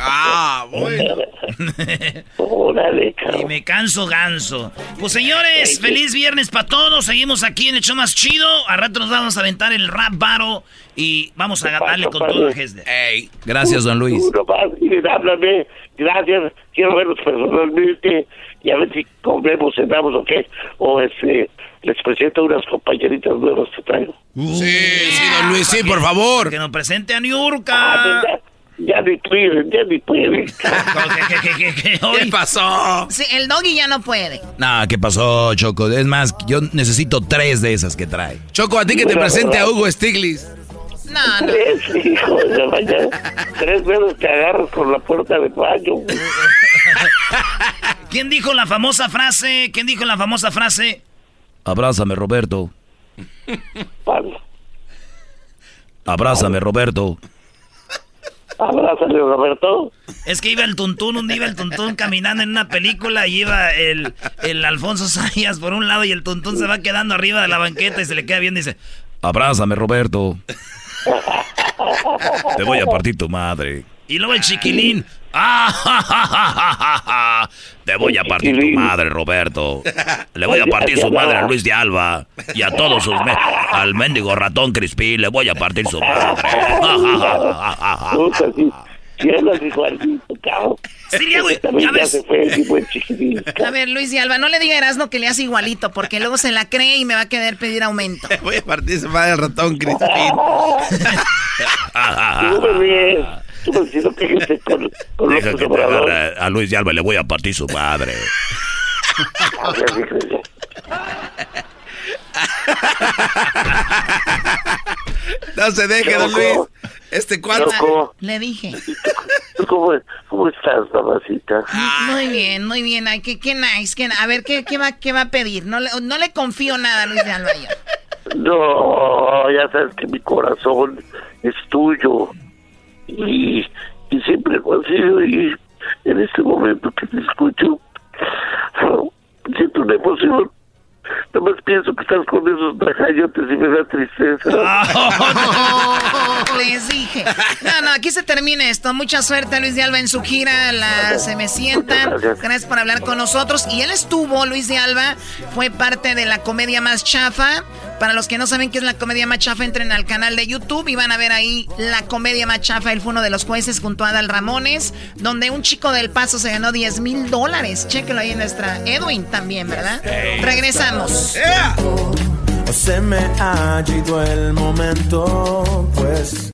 Ah, bueno. Órale, Y me canso ganso. Pues señores, feliz viernes para todos. Seguimos aquí en el show más chido. A rato nos vamos a aventar el rap baro y vamos a darle con todo a Hesder. Gracias, don Luis. Háblame, gracias, quiero verlos personalmente y a ver si comemos, cenamos o qué, o este, les presento unas compañeritas nuevas que traigo. Sí, sí, don Luis, sí, por favor. Que nos presente a Ah, Niurka. Ya, ni ya ni. [LAUGHS] ¿Qué pasó? Sí, el doggy ya no puede. Nah, ¿qué pasó, Choco? Es más, yo necesito tres de esas que trae. Choco, a ti que te presente a Hugo Stiglitz. No, no. Tres, hijo de mañana, tres veces te agarras con la puerta del baño. [LAUGHS] ¿Quién dijo la famosa frase? ¿Quién dijo la famosa frase? Abrázame, Roberto. Pablo, Abrázame, Roberto. Abrázale, Roberto. Es que iba el tuntún, un día iba el tuntún caminando en una película y iba el, el Alfonso Sayas por un lado y el tuntún se va quedando arriba de la banqueta y se le queda bien y dice, Abrázame, Roberto. Te voy a partir tu madre. Y luego el chiquilín, ¡ah, ja, ja, ja, ja, ja, ja! Te voy a partir tu madre, Roberto. Le voy a partir su madre a Luis de Alba y a todos sus... me- al mendigo ratón Crispín, le voy a partir su madre. Sí, güey, ya ves. A ver, Luis de Alba, no le diga a Erasmo que le hace igualito, porque luego se la cree y me va a querer pedir aumento. [LAUGHS] Voy a partir su madre al ratón, Crispín. [LAUGHS] Tú me diciendo que con, con Deja López que te agarre a Luis de Alba y le voy a partir su madre. No se deje, don Luis. Este cuarto. Le dije. ¿tú ¿cómo, ¿cómo estás, mamacita? Muy bien, muy bien. Ay, qué, qué nice. qué- a ver, ¿qué, qué, va, ¿qué va a pedir? No le, no le confío nada a Luis de Alba yo. No, ya sabes que mi corazón es tuyo. Y, y siempre lo ha sido. Y en este momento que te escucho, siento una emoción. Nomás pienso que estás con esos bajayotes y me da tristeza. [LAUGHS] Les dije. No, no, aquí se termina esto. Mucha suerte, Luis de Alba, en su gira. La Se Me Sientan. Gracias. Gracias por hablar con nosotros. Y él estuvo, Luis de Alba, fue parte de la comedia más chafa. Para los que no saben qué es la comedia más chafa, entren al canal de YouTube y van a ver ahí la comedia más chafa. Él fue uno de los jueces junto a Adal Ramones, donde un chico del paso se ganó 10 mil dólares. Chéquelo ahí en nuestra. Edwin también, ¿verdad? Regresamos. Se me ha ido el momento, pues.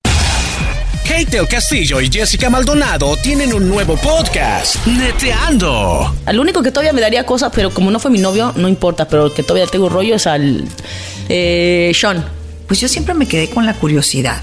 Kate el Castillo y Jessica Maldonado tienen un nuevo podcast, Neteando. Al único que todavía me daría cosas, pero como no fue mi novio, no importa, pero el que todavía tengo rollo es al eh, Sean. Pues yo siempre me quedé con la curiosidad.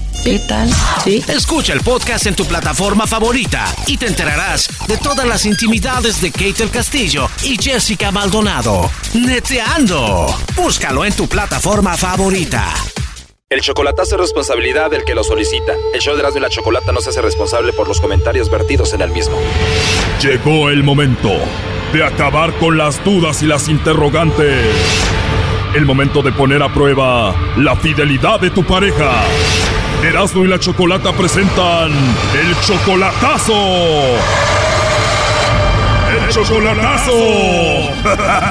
¿Qué tal? Sí. Escucha el podcast en tu plataforma favorita y te enterarás de todas las intimidades de Kate el Castillo y Jessica Maldonado. Neteando. Búscalo en tu plataforma favorita. El chocolatazo es responsabilidad del que lo solicita. El show de Erasmo y la Chocolata no se hace responsable por los comentarios vertidos en el mismo. Llegó el momento de acabar con las dudas y las interrogantes. El momento de poner a prueba la fidelidad de tu pareja. Erasmo y la Chocolata presentan el chocolatazo. El chocolatazo. [LAUGHS]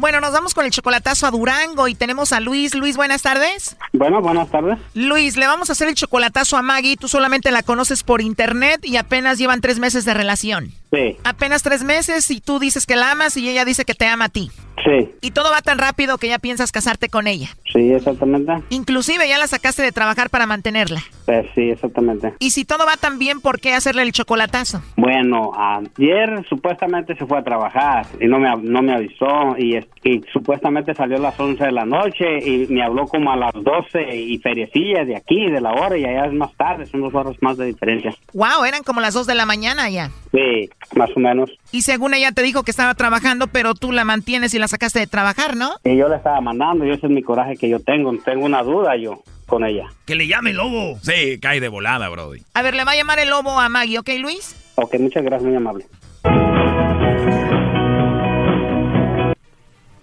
Bueno, nos vamos con el chocolatazo a Durango y tenemos a Luis. Luis, buenas tardes. Bueno, buenas tardes. Luis, le vamos a hacer el chocolatazo a Maggie. Tú solamente la conoces por internet y apenas llevan tres meses de relación. Sí. Apenas tres meses y tú dices que la amas y ella dice que te ama a ti. Sí. Y todo va tan rápido que ya piensas casarte con ella. Sí, exactamente. Inclusive ya la sacaste de trabajar para mantenerla. Pues sí, exactamente. Y si todo va tan bien, ¿por qué hacerle el chocolatazo? Bueno, ayer supuestamente se fue a trabajar y no me, no me avisó y, y supuestamente salió a las 11 de la noche y me habló como a las 12 y feriecilla de aquí, de la hora y allá es más tarde, son dos horas más de diferencia. Wow, eran como las 2 de la mañana ya. Sí, más o menos. Y según ella te dijo que estaba trabajando, pero tú la mantienes y la sacaste de trabajar, ¿no? Y yo le estaba mandando y ese es mi coraje que yo tengo. Tengo una duda yo con ella. Que le llame el lobo. Sí, cae de volada, Brody. A ver, le va a llamar el lobo a Maggie, ¿ok, Luis? Ok, muchas gracias, muy amable.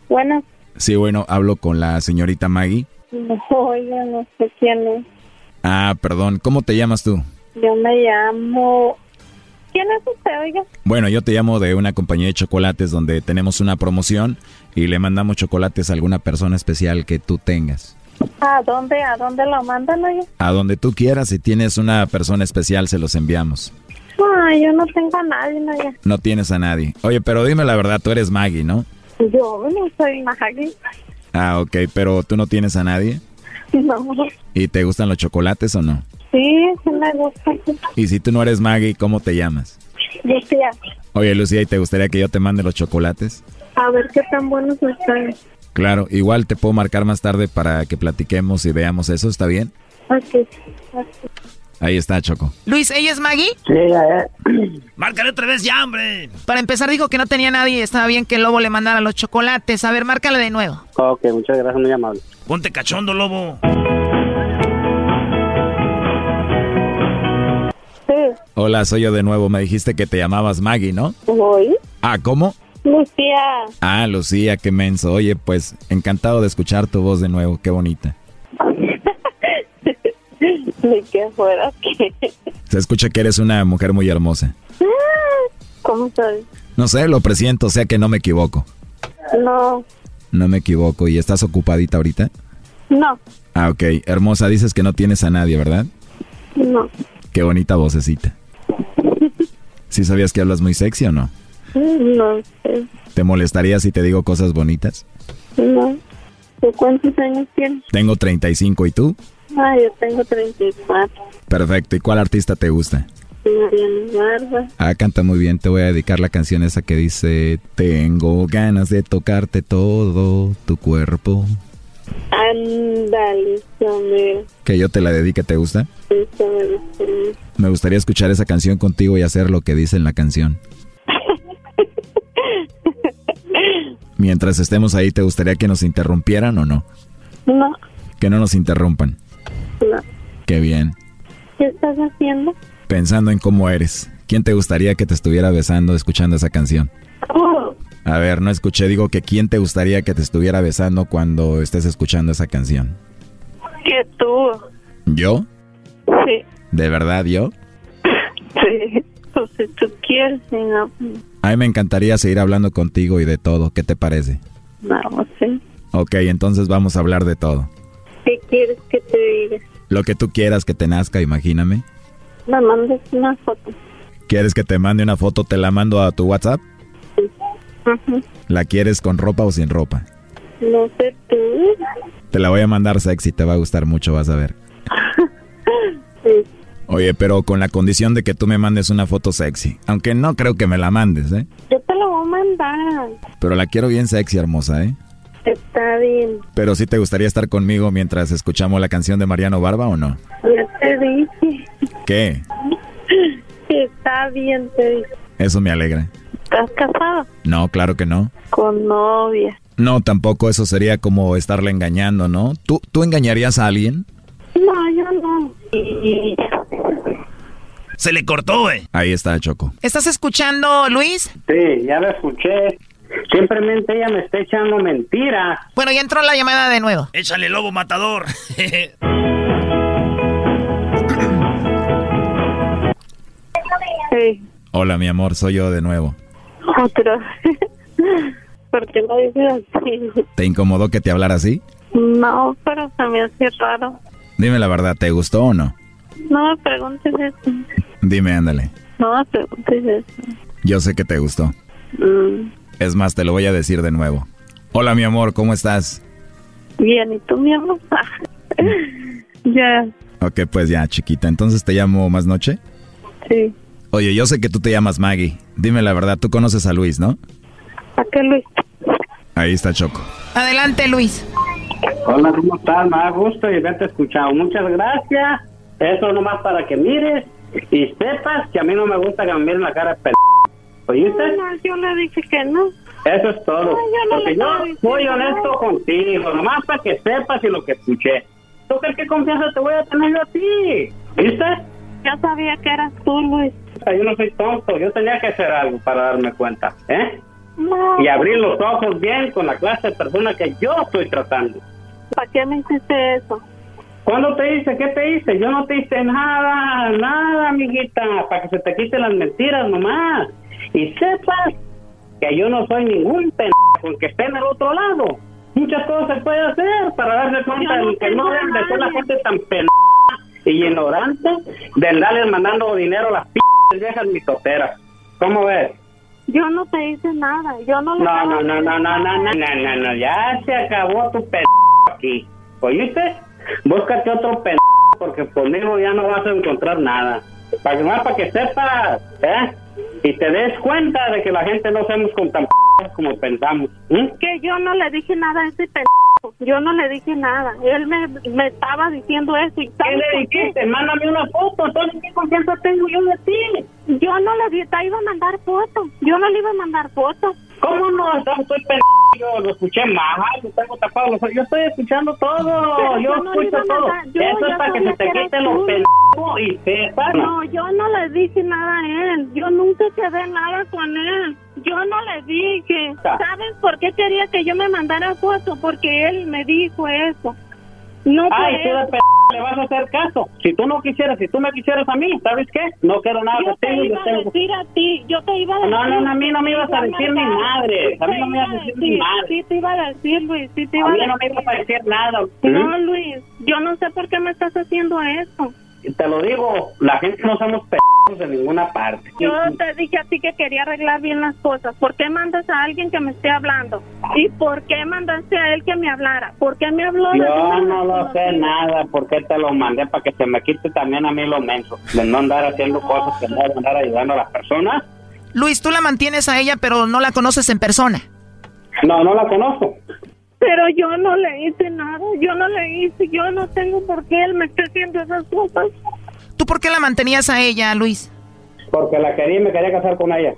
Bueno. Sí, bueno, hablo con la señorita Maggie. No, oiga, no sé quién es. Ah, perdón, ¿cómo te llamas tú? Yo me llamo... ¿Quién es usted, oiga? Bueno, yo te llamo de una compañía de chocolates donde tenemos una promoción y le mandamos chocolates a alguna persona especial que tú tengas. ¿A dónde, a dónde lo mandan, oiga? A donde tú quieras, si tienes una persona especial, se los enviamos. Ay, yo no tengo a nadie, oiga. No tienes a nadie. Oye, pero dime la verdad, tú eres Maggie, ¿no? Yo no soy Maggie. Ah, ok, pero tú no tienes a nadie. No. ¿Y te gustan los chocolates o no? Sí, sí me gusta. Y si tú no eres Maggie, ¿cómo te llamas? Lucía, Oye, Lucía, ¿y te gustaría que yo te mande los chocolates? a ver qué tan buenos están. Claro, igual te puedo marcar más tarde para que platiquemos y veamos eso, ¿está bien? Ok. ok. Ahí está, Choco. Luis, ¿ella es Maggie? Sí, ya es. [CLEARS THROAT] Márcale otra vez ya, hombre. Para empezar dijo que no tenía nadie y estaba bien que el lobo le mandara los chocolates. A ver, márcale de nuevo. Ok, muchas gracias, muy amable. Ponte cachondo, lobo. Hola, soy yo de nuevo. Me dijiste que te llamabas Maggie, ¿no? Voy. Ah, ¿cómo? Lucía. Ah, Lucía, qué menso. Oye, pues encantado de escuchar tu voz de nuevo. Qué bonita. [LAUGHS] Ni que fuera. Se escucha que eres una mujer muy hermosa. ¿Cómo sabes? No sé, lo presiento, o sea que no me equivoco. No, No me equivoco. ¿Y estás ocupadita ahorita? no, Ah, ok. Hermosa, dices que no tienes a nadie, ¿verdad? no. Qué bonita vocecita. ¿Sí sabías que hablas muy sexy o no? No sé. ¿Te molestaría si te digo cosas bonitas? No. ¿De cuántos años tienes? Tengo 35 y tú? Ah, yo tengo 34. Perfecto. ¿Y cuál artista te gusta? Mariana Barba. Ah, canta muy bien. Te voy a dedicar la canción esa que dice Tengo ganas de tocarte todo tu cuerpo. Ándale. Que yo te la dedique, ¿te gusta? Me gustaría escuchar esa canción contigo y hacer lo que dice en la canción. [LAUGHS] Mientras estemos ahí, ¿te gustaría que nos interrumpieran o no? No, Que no nos interrumpan. no. Qué bien. ¿Qué estás haciendo? Pensando en cómo eres. ¿Quién te gustaría que te estuviera besando escuchando esa canción? Oh, A ver, no escuché, digo que quién te gustaría que te estuviera besando cuando estés escuchando esa canción. que tú. ¿Yo? Sí, ¿De verdad yo? sí. Pues si tú quieres, si no, A mí me encantaría seguir hablando contigo y de todo. ¿Qué te parece? no sé. Ok, entonces vamos a hablar de todo. ¿Qué quieres que te diga? Lo que tú quieras que te nazca, imagíname. Me mandes una foto. ¿Quieres que te mande una foto? Te la mando a tu WhatsApp. [LAUGHS] ¿La quieres con ropa o sin ropa? No sé tú. Te la voy a mandar sexy, te va a gustar mucho, vas a ver. [LAUGHS] Sí. Oye, pero con la condición de que tú me mandes una foto sexy. Aunque no creo que me la mandes, ¿eh? Yo te lo voy a mandar. Pero la quiero bien sexy, hermosa, ¿eh? Está bien. Pero sí te gustaría estar conmigo mientras escuchamos la canción de Mariano Barba o no? Ya te dije. ¿Qué? [LAUGHS] Está bien, te dije. Eso me alegra. ¿Estás casado? No, claro que no. Con novia. No, tampoco eso sería como estarle engañando, ¿no? ¿Tú, ¿Tú engañarías a alguien? No, yo no. Y... Se le cortó, güey. Ahí está, Choco. ¿Estás escuchando, Luis? Sí, ya lo escuché. Simplemente ella me está echando mentiras. Bueno, ya entró la llamada de nuevo. Échale lobo matador. [LAUGHS] Sí, Hola, mi amor, soy yo de nuevo. Otro. [LAUGHS] ¿Por qué lo dices así? ¿Te incomodó que te hablara así? No, pero se me hace raro. Dime la verdad, ¿te gustó o no? No me preguntes eso. Dime, ándale. No me preguntes eso. Yo sé que te gustó. Mm, Es más, te lo voy a decir de nuevo. Hola, mi amor, ¿cómo estás? bien, ¿y tú, mi amor? [LAUGHS] ya, Ok, pues ya, chiquita. Entonces te llamo más noche. sí. Oye, yo sé que tú te llamas Maggie. Dime la verdad, tú conoces a Luis, ¿no? ¿A qué, Luis? Ahí está Choco. Adelante, Luis. Hola, ¿cómo estás? Me da gusto y haberte escuchado. Muchas gracias. Eso nomás para que mires y sepas que a mí no me gusta que me miren la cara de p... ¿Oíste? No, yo le dije que no. Eso es todo. No, yo no Porque le yo soy honesto contigo, nomás para que sepas y lo que escuché. ¿Tú crees que confianza te voy a tener yo a ti? ¿Viste? Yo sabía que eras tú, Luis. Yo no soy tonto, yo tenía que hacer algo para darme cuenta, ¿eh? No. Y abrir los ojos bien con la clase de persona que yo estoy tratando. ¿Para qué me hiciste eso? ¿Cuándo te hice? ¿Qué te hice? Yo no te hice nada, nada, amiguita, para que se te quiten las mentiras nomás. Y sepas que yo no soy ningún pendejo que esté en el otro lado. Muchas cosas se puede hacer para darse cuenta no de que no deben de ser la gente tan pendeja y ignorante de andarles mandando dinero a las p viejas mitoteras. ¿Cómo ves? Yo no te hice nada. Yo no le No, no, no, no, no, no, no, no, no, no, ya se acabó tu p aquí. ¿Oíste? Búscate otro p porque conmigo ya no vas a encontrar nada. Para que más para que sepas, ¿eh? Y te des cuenta de que la gente no somos con tan p como pensamos. ¿m? Que yo no le dije nada a ese pendejo. Yo no le dije nada. Él me, me estaba diciendo eso. ¿Y ¿Qué le qué? dijiste? Mándame una foto, entonces ¿qué confianza tengo yo de ti? Yo no le te iba a mandar fotos. Yo no le iba a mandar fotos. ¿Cómo no? Estoy p yo lo escuché mal, tengo tapado los ojos. Yo estoy escuchando todo, Pero yo yo no le escucho todo. yo Eso es para que se te quiten los pendejos y sepas. No, yo no le dije nada a él. Yo nunca quedé nada con él. Yo no le dije. ¿Sabes por qué quería que yo me mandara foto? Porque él me dijo eso. No por Ay, tú de él. p le vas a hacer caso. Si tú no quisieras, si tú me quisieras a mí, ¿sabes qué? No quiero nada Yo te iba a decir a ti, yo te iba a decir. No, no, no, a mí no me ibas a decir ni madre. A mí no me ibas a iba decir ni madre. Sí, te iba a decir, Luis, sí te A iba a mí decir. no me ibas a decir nada. No. Luis, yo no sé por qué me estás haciendo eso. Te lo digo, la gente no somos p de ninguna parte. Yo te dije a ti que quería arreglar bien las cosas. ¿Por qué mandas a alguien que me esté hablando? ¿Y por qué mandaste a él que me hablara? ¿Por qué me habló de Yo número no lo sé nada, porque te lo mandé para que se me quite también a mí lo menso, de no andar haciendo cosas que no andar ayudando a las personas. Luis, tú la mantienes a ella, pero no la conoces en persona. No, no la conozco. Pero yo no le hice nada, yo no le hice, yo no tengo por qué él me esté haciendo esas cosas. ¿Tú por qué la mantenías a ella, Luis? Porque la quería y me quería casar con ella.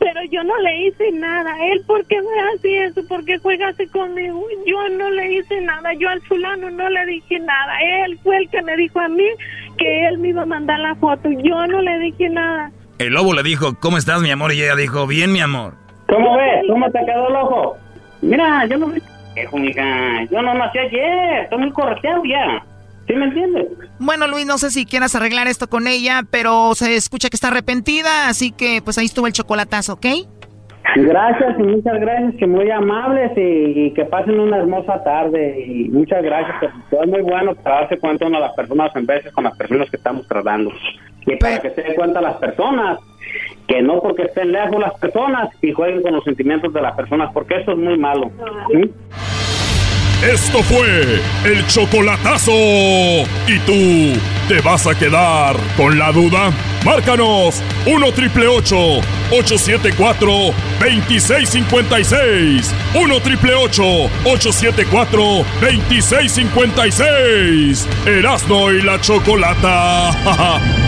Pero yo no le hice nada. Él, ¿por qué me hace eso? ¿Por qué juega así conmigo? Yo no le hice nada. Yo al fulano no le dije nada. Él fue el que me dijo a mí que él me iba a mandar la foto. Yo no le dije nada. El lobo le dijo, ¿cómo estás, mi amor? Y ella dijo, bien, mi amor. ¿Cómo ves? ¿Cómo te quedó el ojo? Mira, yo no pendejo, mija. Yo no nací ayer. Estoy muy correteado ya. ¿Sí me entiendes? Bueno, Luis, no sé si quieras arreglar esto con ella, pero se escucha que está arrepentida, así que pues ahí estuvo el chocolatazo, ¿ok? Gracias y muchas gracias, que muy amables y, y que pasen una hermosa tarde. Y muchas gracias, que todo es muy bueno para darse cuenta uno de las personas en veces con las personas que estamos tratando. Y para que se den cuenta las personas que no porque estén lejos las personas y jueguen con los sentimientos de las personas, porque eso es muy malo. Esto fue el chocolatazo. ¿Y tú te vas a quedar con la duda? Márcanos 1 triple 874 2656. 1 triple 874 2656. Erasno y la chocolata. [LAUGHS]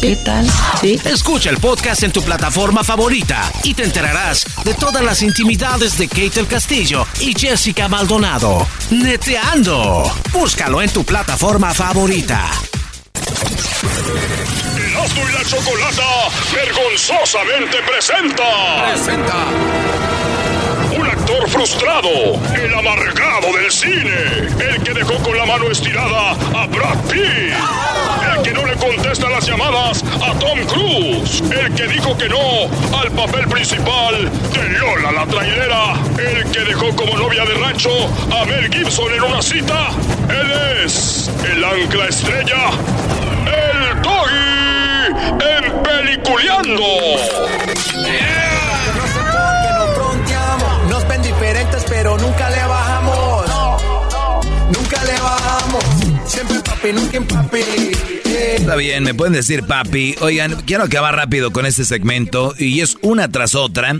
¿Qué tal? Sí. Escucha el podcast en tu plataforma favorita y te enterarás de todas las intimidades de Kate el Castillo y Jessica Maldonado. Neteando. Búscalo en tu plataforma favorita. Erasmo y la Chocolata vergonzosamente presenta. Presenta. Un actor frustrado, el amargado del cine, el que dejó con la mano estirada a Brad Pitt, el que no le contesta las llamadas a Tom Cruise, el que dijo que no al papel principal de Lola la trailera, el que dejó como novia de rancho a Mel Gibson en una cita. Él es el ancla estrella, el Doggy, en Peliculeando. No nos ven diferentes, pero nunca le bajamos. Nunca le bajamos. Está bien, me pueden decir papi. Oigan, quiero acabar rápido con este segmento y es una tras otra.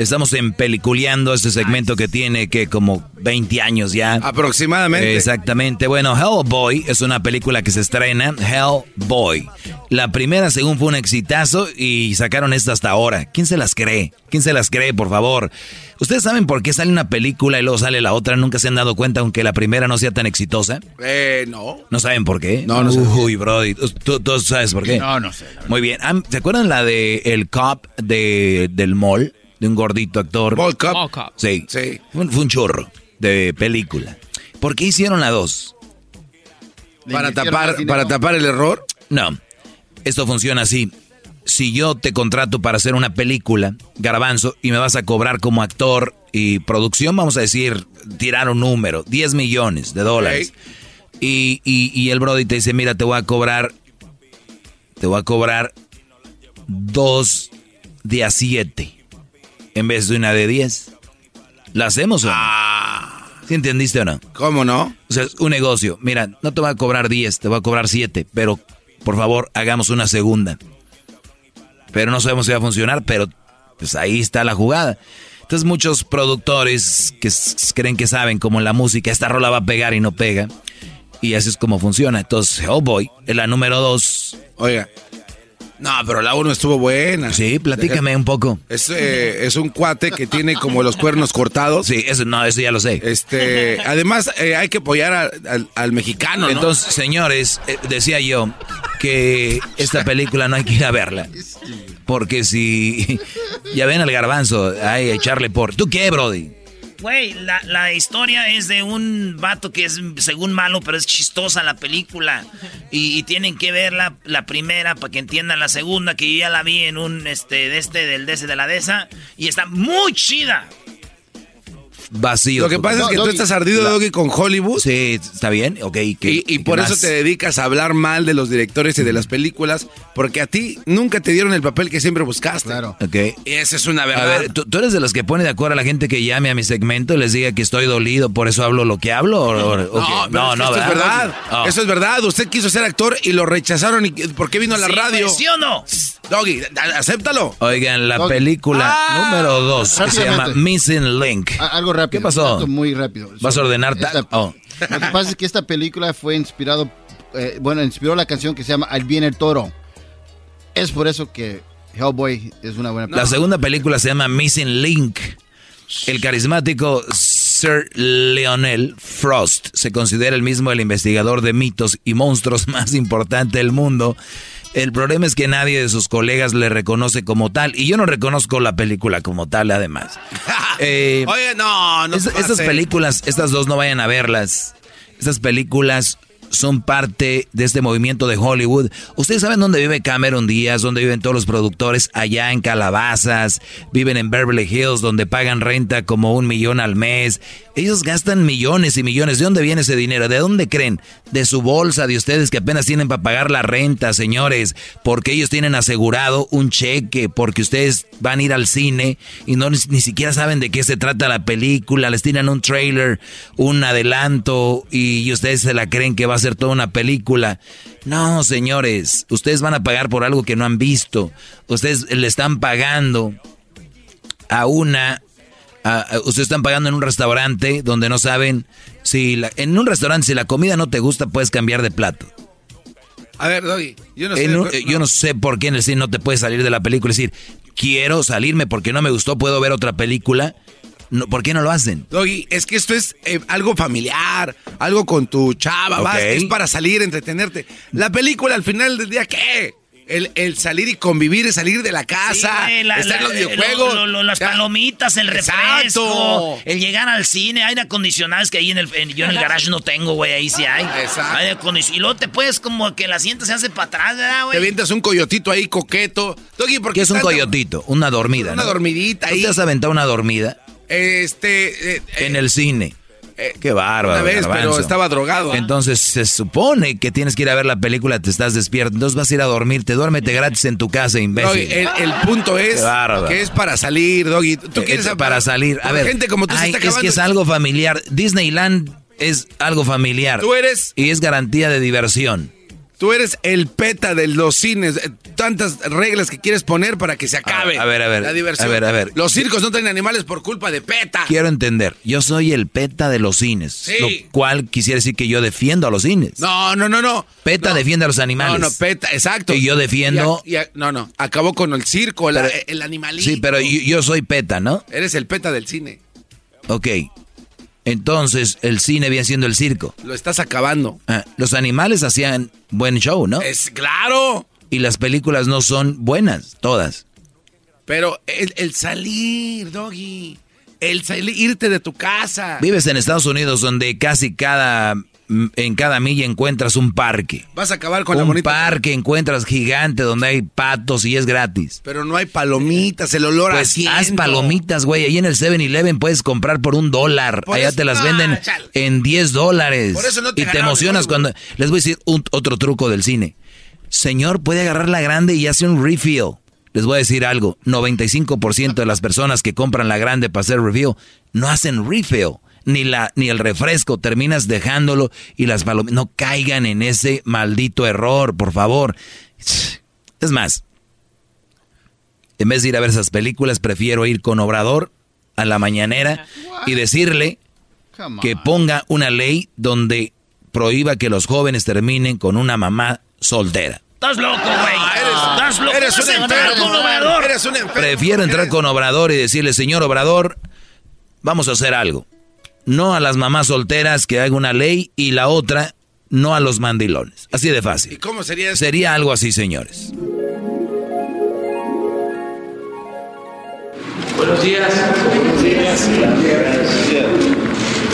Estamos en peliculeando este segmento que tiene que como 20 años ya. Aproximadamente. Exactamente. Bueno, Hellboy es una película que se estrena. Hellboy. La primera, según fue un exitazo y sacaron esta hasta ahora. ¿Quién se las cree? ¿Quién se las cree, por favor? ¿Ustedes saben por qué sale una película y luego sale la otra? ¿Nunca se han dado cuenta aunque la primera no sea tan exitosa? Eh, no. ¿No saben por qué? No, no sé. Uy, Brody. ¿Tú, tú sabes por qué? No, no sé. Muy bien. Am- ¿Se acuerdan la de El Cop de, del mall? De un gordito actor. Ball Cup. Sí. Sí. Fue un- fue un chorro de película. ¿Por qué hicieron la dos? Para tapar, para tapar el error. No. Esto funciona así. Si yo te contrato para hacer una película, garbanzo, y me vas a cobrar como actor y producción, vamos a decir, tirar un número, 10 millones de dólares. Y, y- y el Brody te dice, mira, te voy a cobrar, te voy a cobrar dos de a siete en vez de una de 10. ¿La hacemos o no? ¿Sí entendiste o no? ¿Cómo no? O sea, es un negocio. Mira, no te voy a cobrar 10, te voy a cobrar 7, pero por favor, hagamos una segunda. Pero no sabemos si va a funcionar, pero pues ahí está la jugada. Entonces muchos productores que creen que saben como en la música, esta rola va a pegar y no pega. Y así es como funciona. Entonces, Oh Boy, es la número 2. Oiga. No, pero la uno estuvo buena. Sí, platícame un poco. Es, eh, es un cuate que tiene como los cuernos cortados. Sí, eso no, eso ya lo sé. Este, además, eh, hay que apoyar a- al, al mexicano, ¿no? Entonces, señores, eh, decía yo que esta película no hay que ir a verla. Porque si [LAUGHS] ya ven al garbanzo, hay que echarle por. ¿Tú qué, Brody? Güey, la, la historia es de un vato que es según malo, pero es chistosa la película. Y, tienen que ver la, la primera para que entiendan la segunda, que yo ya la vi en un este de este, del de de la de esa. Y está muy chida. Vacío. Lo que pasa es que tú estás ardido, Doggy, con Hollywood. Sí, está bien, ok. ¿qué- Y, y qué por eso te dedicas a hablar mal de los directores y de las películas, porque a ti nunca te dieron el papel que siempre buscaste. Claro. Ok. Y esa es una A verdad. ver, ¿tú, tú eres de los que pone de acuerdo a la gente que llame a mi segmento y les diga que estoy dolido, por eso hablo lo que hablo? ¿O, No, pero no, es que no, esto es verdad. Oh. Eso es verdad. Usted quiso ser actor y lo rechazaron. ¿Y ¿Por qué vino a la Sí, radio? güey, ¿Sí o no? Doggy, a- acéptalo. Oigan, la Doggy. película Ah. número dos que se llama. Missing Link. A- Algo rápido. ¿Qué pasó? Muy rápido. ¿Vas a ordenar ta- Esta- oh. [LAUGHS] Lo que pasa es que esta película fue inspirado, eh, bueno, inspiró la canción que se llama Al viene el toro. Es por eso que Hellboy es una buena La segunda película se llama Missing Link. El carismático Sir Lionel Frost se considera el mismo el investigador de mitos y monstruos [LAUGHS] más importante del mundo. El problema es que nadie de sus colegas le reconoce como tal. Y yo no reconozco la película como tal, además. [LAUGHS] Eh, Oye, no, no. es- estas películas, estas dos no vayan a verlas. Estas películas son parte de este movimiento de Hollywood. Ustedes saben dónde vive Cameron Díaz, dónde viven todos los productores, allá en Calabazas, viven en Beverly Hills, donde pagan renta como un millón al mes. Ellos gastan millones y millones. ¿De dónde viene ese dinero? ¿De dónde creen? De su bolsa, de ustedes que apenas tienen para pagar la renta, señores, porque ellos tienen asegurado un cheque, porque ustedes van a ir al cine y no ni, siquiera saben de qué se trata la película, les tiran un trailer, un adelanto y ustedes se la creen que va a ser toda una película. No, señores, ustedes van a pagar por algo que no han visto. Ustedes le están pagando a una a- a- ustedes están pagando en un restaurante donde no saben si la- en un restaurante si la comida no te gusta puedes cambiar de plato. A ver, Doggy, yo no sé. Un- Yo no sé por qué en el cine no te puedes salir de la película y decir, quiero salirme porque no me gustó, puedo ver otra película. No, ¿Por qué no lo hacen? Doggy, es que esto es eh, algo familiar, algo con tu chava, vas, es para salir, entretenerte. La película al final del día, ¿qué? El, el salir y convivir, el salir de la casa, Sí, güey, la- estar en los la- videojuegos. lo- lo- las palomitas, el refresco, Exacto. el llegar al cine, aire acondicionado, es que ahí en el, en- yo en el garage no tengo, güey, ahí sí hay. Exacto. Aire acondicionado. Y luego te puedes como que el asiento se hace para atrás, ¿verdad, Te güey? avientas un coyotito ahí coqueto. Doggy, ¿Qué es un coyotito? Una dormida. Una ¿no? dormidita ¿Tú ahí. te has aventado una dormida Este, eh, en el cine? Qué bárbaro. una vez, pero estaba drogado. ¿ah? Entonces se supone que tienes que ir a ver la película, te estás despierto, entonces vas a ir a dormirte, duérmete gratis en tu casa, imbécil. el, el punto es que es para salir, Doggy. Tú Eh, quieres eh, para salir. A ver, gente como tú se ay, está es que es algo familiar. Disneyland es algo familiar. Tú eres- Y es garantía de diversión. Tú eres el peta de los cines. eh, Tantas reglas que quieres poner para que se acabe. A ver, a ver, La diversión. a ver, a ver. Los circos no traen animales por culpa de peta. Quiero entender, yo soy el peta de los cines, Sí. lo cual quisiera decir que yo defiendo a los cines. No, no, no, no. Peta defiende a los No, animales. no, peta, exacto. Y yo defiendo- Y a- y a- no, no. Acabó con el circo, el, el animalito. Sí, pero yo, yo soy peta, ¿no? Eres el peta del cine. Ok. Entonces, el cine viene siendo el circo. Lo estás acabando. Ah, los animales hacían buen show, ¿no? Es claro. Y las películas no son buenas, todas. Pero el, el salir, Doggy. El salir, irte de tu casa. Vives en Estados Unidos donde casi cada en cada milla encuentras un parque. Vas a acabar con la un bonita. parque encuentras gigante donde hay patos y es gratis. Pero no hay palomitas, el olor a Pues asiento. haz palomitas, güey. Ahí en el 7-Eleven puedes comprar por un dólar. Por Allá eso- te las Ah, venden en 10 dólares. Por eso no te y te emocionas cuando... Les voy a decir un- otro truco del cine. Señor, puede agarrar la grande y hace un refill. Les voy a decir algo. 95% de las personas que compran la grande para hacer refill no hacen refill. Ni, la, ni el refresco, terminas dejándolo y las palomitas. No caigan en ese maldito error, por favor. Es más, en vez de ir a ver esas películas, prefiero ir con Obrador a la mañanera y decirle que on. ponga una ley donde prohíba que los jóvenes terminen con una mamá soltera. Estás loco, güey. Estás loco. Eres un enfermo. con Obrador. Eres un enfermo. Prefiero entrar con Obrador y decirle, señor Obrador, vamos a hacer algo. No a las mamás solteras que haga una ley y la otra, no a los mandilones. Así de ¿Y fácil. cómo sería eso? Sería algo así, señores. Buenos días.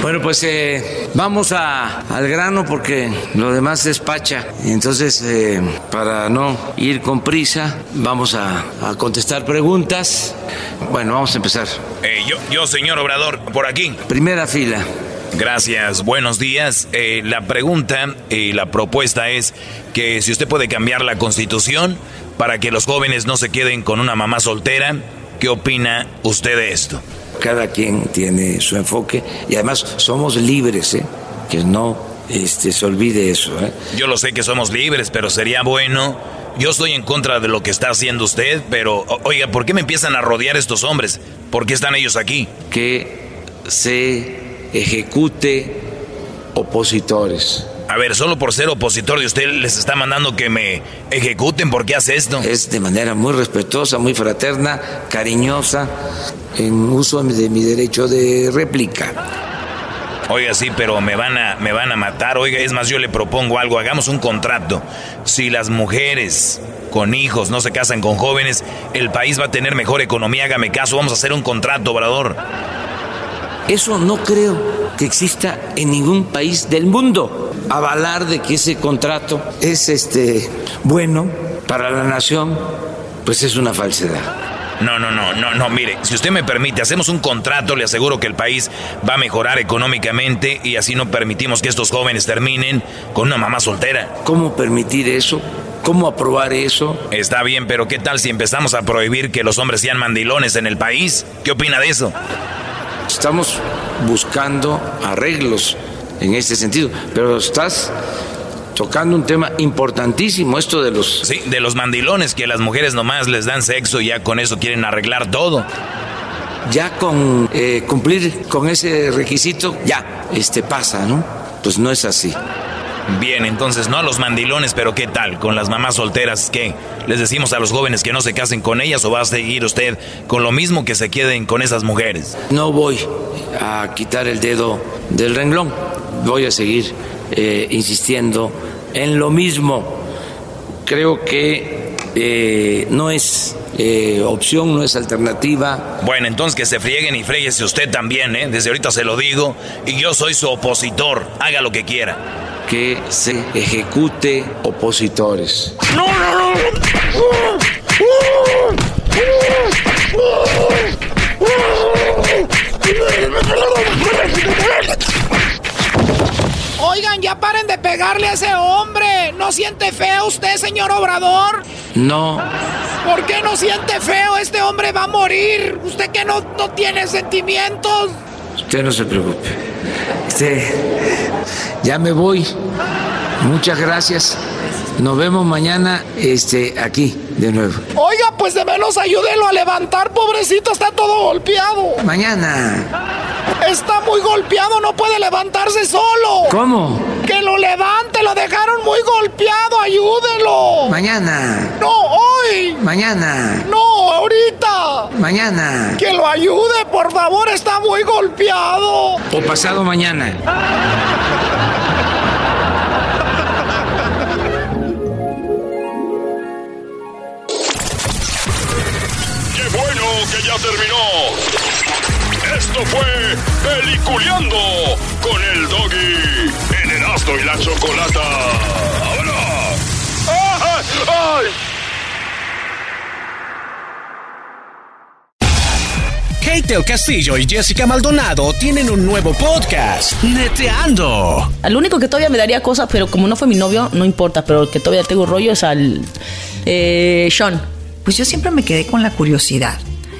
Bueno, pues eh, vamos a, al grano porque lo demás es pacha. Entonces, eh, para no ir con prisa, vamos a, a contestar preguntas. Bueno, vamos a empezar. Eh, yo, yo, señor Obrador, por aquí. Primera fila. Gracias, buenos días. Eh, la pregunta y la propuesta es que si usted puede cambiar la constitución para que los jóvenes no se queden con una mamá soltera, ¿qué opina usted de esto? Cada quien tiene su enfoque y además somos libres, ¿eh? que no este, se olvide eso. ¿eh? Yo lo sé que somos libres, pero sería bueno. Yo estoy en contra de lo que está haciendo usted, pero oiga, ¿por qué me empiezan a rodear estos hombres? ¿Por qué están ellos aquí? Que se ejecute opositores. A ver, solo por ser opositor de usted les está mandando que me ejecuten. ¿Por qué hace esto? Es de manera muy respetuosa, muy fraterna, cariñosa, en uso de mi derecho de réplica. Oiga, sí, pero me van a me van a matar. Oiga, es más, yo le propongo algo, hagamos un contrato. Si las mujeres con hijos no se casan con jóvenes, el país va a tener mejor economía, hágame caso, vamos a hacer un contrato, Obrador. Eso no creo que exista en ningún país del mundo. Avalar de que ese contrato es este bueno para la nación, pues es una falsedad. No, no, no, no, no, mire, si usted me permite, hacemos un contrato, le aseguro que el país va a mejorar económicamente y así no permitimos que estos jóvenes terminen con una mamá soltera. ¿Cómo permitir eso? ¿Cómo aprobar eso? Está bien, pero ¿qué tal si empezamos a prohibir que los hombres sean mandilones en el país? ¿Qué opina de eso? Estamos buscando arreglos en este sentido, pero estás tocando un tema importantísimo, esto de los... Sí, de los mandilones que las mujeres nomás les dan sexo y ya con eso quieren arreglar todo. Ya con eh, cumplir con ese requisito, ya, este pasa, ¿no? Pues no es así. Bien, entonces no a los mandilones, pero ¿qué tal? Con las mamás solteras, ¿qué? ¿Les decimos a los jóvenes que no se casen con ellas o va a seguir usted con lo mismo que se queden con esas mujeres? No voy a quitar el dedo del renglón. Voy a seguir eh, insistiendo en lo mismo. Creo que eh, no es eh, opción, no es alternativa. Bueno, entonces que se frieguen y fréguese usted también, ¿eh? Desde ahorita se lo digo. Y yo soy su opositor. Haga lo que quiera. Que se ejecute opositores. ¡No, no, no! Oigan, ya paren de pegarle a ese hombre. ¿No siente feo usted, señor Obrador? No. ¿Por qué no siente feo? Este hombre va a morir. Usted que no, no tiene sentimientos. Usted no se preocupe. Usted, ya me voy. Muchas gracias. Nos vemos mañana este, aquí de nuevo. Oiga, pues de menos ayúdelo a levantar, pobrecito, está todo golpeado. Mañana. Está muy golpeado, no puede levantarse solo. ¿Cómo? Que lo levante, lo dejaron muy golpeado, ayúdelo. Mañana. No, hoy. Mañana. No, ahorita. Mañana. Que lo ayude, por favor, está muy golpeado. O pasado mañana. ¡Qué bueno que ya terminó! Esto fue Peliculeando con el Doggy en Erasmo y la Chocolata. ¡Ahora! ¡Ay! ¡Ay! Kate del Castillo y Jessica Maldonado tienen un nuevo podcast, Neteando. Al único que todavía me daría cosas, pero como no fue mi novio, no importa. Pero el que todavía tengo rollo es al eh, Sean. Pues yo siempre me quedé con la curiosidad.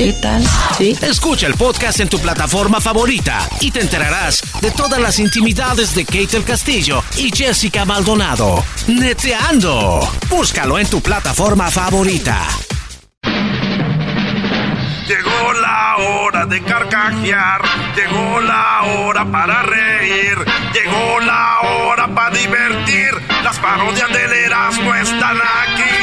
¿Qué tal? Sí. Escucha el podcast en tu plataforma favorita y te enterarás de todas las intimidades de Kate el Castillo y Jessica Maldonado. Neteando. Búscalo en tu plataforma favorita. Llegó la hora de carcajear, llegó la hora para reír, llegó la hora para divertir. Las parodias del Erasmo están aquí.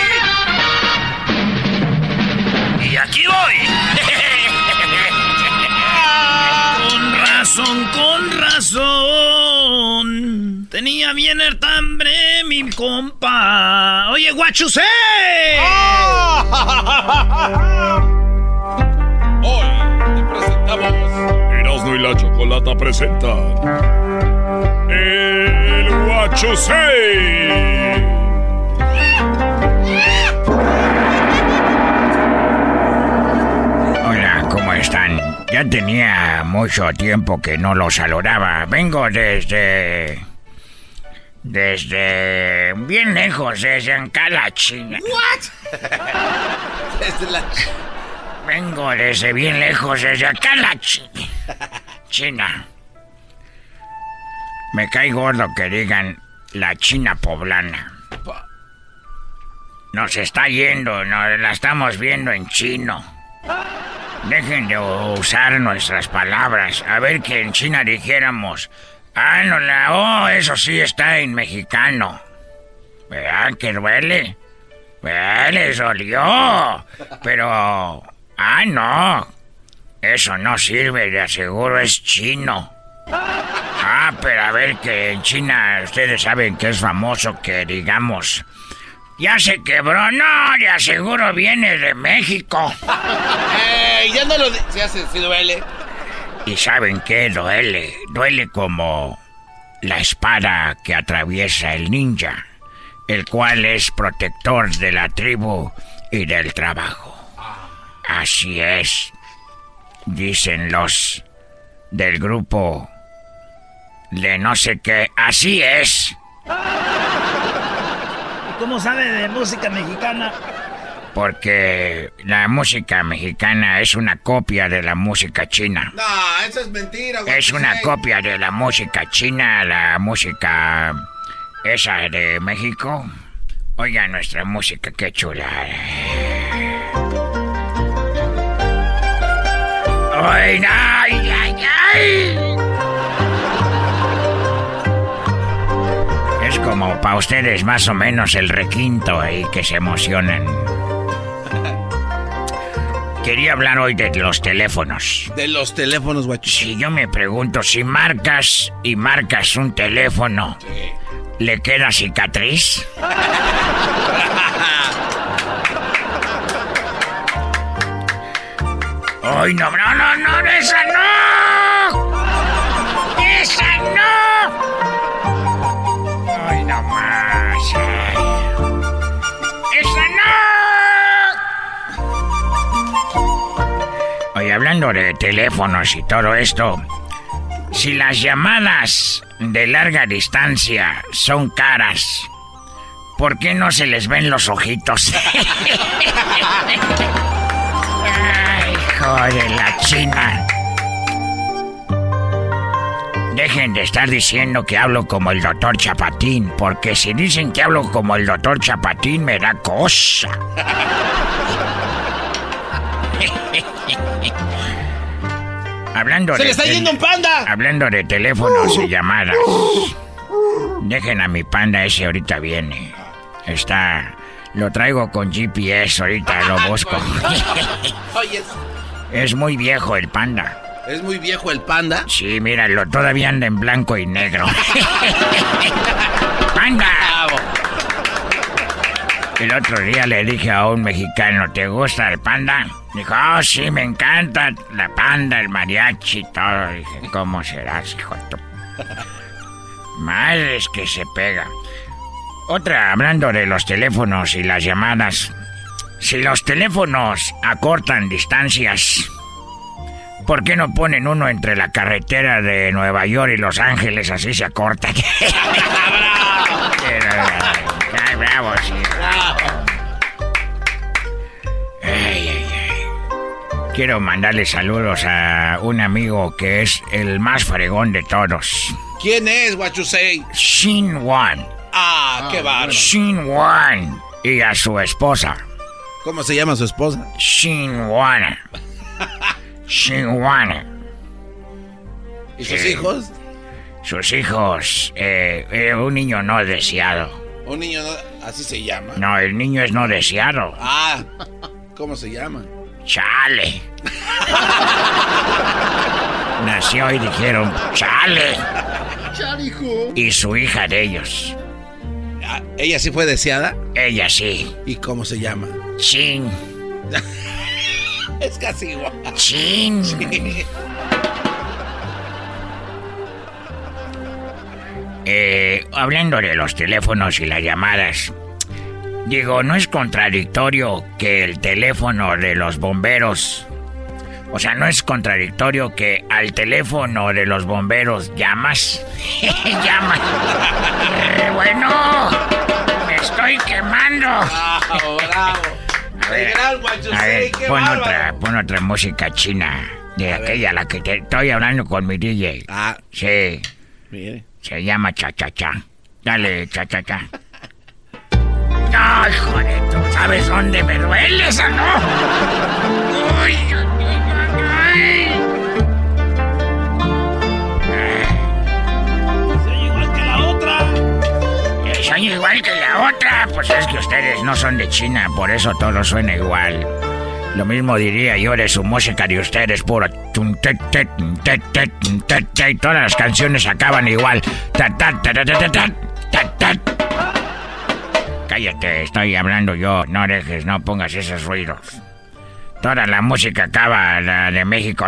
Aquí voy. [LAUGHS] con razón, con razón. Tenía bien el hambre mi compa. Oye, guachusé. [LAUGHS] Hoy te presentamos Erasmo y la Chocolata presenta El Guachusei. Ya tenía mucho tiempo que no los saludaba. Vengo desde... Desde... bien lejos, desde Ankara, China. [LAUGHS] Vengo desde bien lejos, desde Ankara, China. China. Me cae gordo que digan la China poblana. Nos está yendo, nos la estamos viendo en chino. Dejen de usar nuestras palabras. A ver que en China dijéramos, ah, no la, oh, eso sí está en mexicano. ¿Verdad que duele? ¿Verdad? Les dolió. Pero, ah, no. Eso no sirve, de aseguro es chino. Ah, pero a ver que en China ustedes saben que es famoso que digamos, ya se quebró, no, de aseguro viene de México. [LAUGHS] Ya no lo. Se hace, si duele. ¿Y saben qué duele? Duele como la espada que atraviesa el ninja, el cual es protector de la tribu y del trabajo. Así es, dicen los del grupo de no sé qué. Así es. [LAUGHS] cómo sabe de música mexicana? Porque la música mexicana es una copia de la música china. No, eso es mentira, Es una copia de la música china, la música esa de México. Oiga nuestra música, qué chula. ¡Ay, ay, ay, ay! Es como para ustedes más o menos el requinto ahí que se emocionan. Quería hablar hoy de los teléfonos. De los teléfonos, guacho. Si yo me pregunto, si marcas y marcas un teléfono, ¿le queda cicatriz? [LAUGHS] ¡Ay, no, no, no, no, esa de teléfonos y todo esto, si las llamadas de larga distancia son caras, ¿por qué no se les ven los ojitos? [LAUGHS] Ay, hijo de la china. Dejen de estar diciendo que hablo como el doctor Chapatín, porque si dicen que hablo como el doctor Chapatín me da cosa. Hablando ¡Se de le está yendo un panda! Hablando de teléfonos y llamadas. Dejen a mi panda ese ahorita viene. Está. Lo traigo con GPS, ahorita lo [LAUGHS] busco. Es muy viejo el panda. es muy viejo el panda. Sí, míralo, todavía anda en blanco y negro. [LAUGHS] ¡Panda! El otro día le dije a un mexicano, ¿te gusta el panda? Dijo, oh, sí, me encanta la panda, el mariachi y todo. Dije, ¿cómo serás, hijo de tu... Madres que se pega. Otra, hablando de los teléfonos y las llamadas. Si los teléfonos acortan distancias, ¿por qué no ponen uno entre la carretera de Nueva York y Los Ángeles? Así se acortan. [LAUGHS] [LAUGHS] Ay, bravo, sí. Ay, ay, ay. Quiero mandarle saludos a un amigo que es el más fregón de todos. ¿Quién es, Guachusei? Shin Wan. Ah, qué bárbaro. Shin Wan. Y a su esposa. ¿Cómo se llama su esposa? Shin Wan. Shin Wan. ¿Y sus hijos? Sus hijos. eh, eh, un niño no deseado. Un niño, no- así se llama. No, el niño es no deseado. Ah, ¿cómo se llama? Chale. [LAUGHS] Nació y dijeron, chale. Charijo. Y su hija de ellos. Ah, ¿Ella sí fue deseada? Ella sí. ¿Y cómo se llama? Chin. [LAUGHS] Es casi igual. Chin. Eh, hablando de los teléfonos y las llamadas, digo, ¿no es contradictorio que el teléfono de los bomberos, o sea, no es contradictorio que al teléfono de los bomberos llamas? [LAUGHS] llamas. Eh, bueno, me estoy quemando. Bravo, bravo. [LAUGHS] A ver, a ver, pon otra, pon otra música china. De aquella, la que te estoy hablando con mi DJ. Ah. Sí. Mire. Se llama Cha Cha Cha. Dale, Cha Cha Cha. Ay, joder, ¿tú sabes dónde me duele esa, no? Uy, ay, ay, ay. Soy igual que la otra. Soy igual que la otra. Pues es que ustedes no son de China, por eso todo suena igual. Lo mismo diría yo de su música de ustedes, pura. Todas las canciones acaban igual. Cállate, estoy hablando yo. No dejes, no pongas esos ruidos. Toda la música acaba, la de México.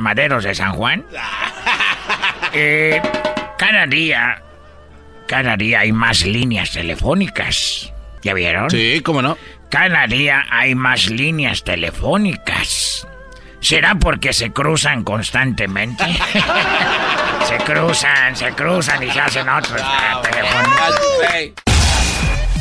maderos de San Juan, [LAUGHS] eh, cada día, cada día hay más líneas telefónicas. ¿Ya vieron? Sí, cómo no. Cada día hay más líneas telefónicas. ¿Será porque se cruzan constantemente? [LAUGHS] se cruzan, se cruzan y se hacen otros teléfonos.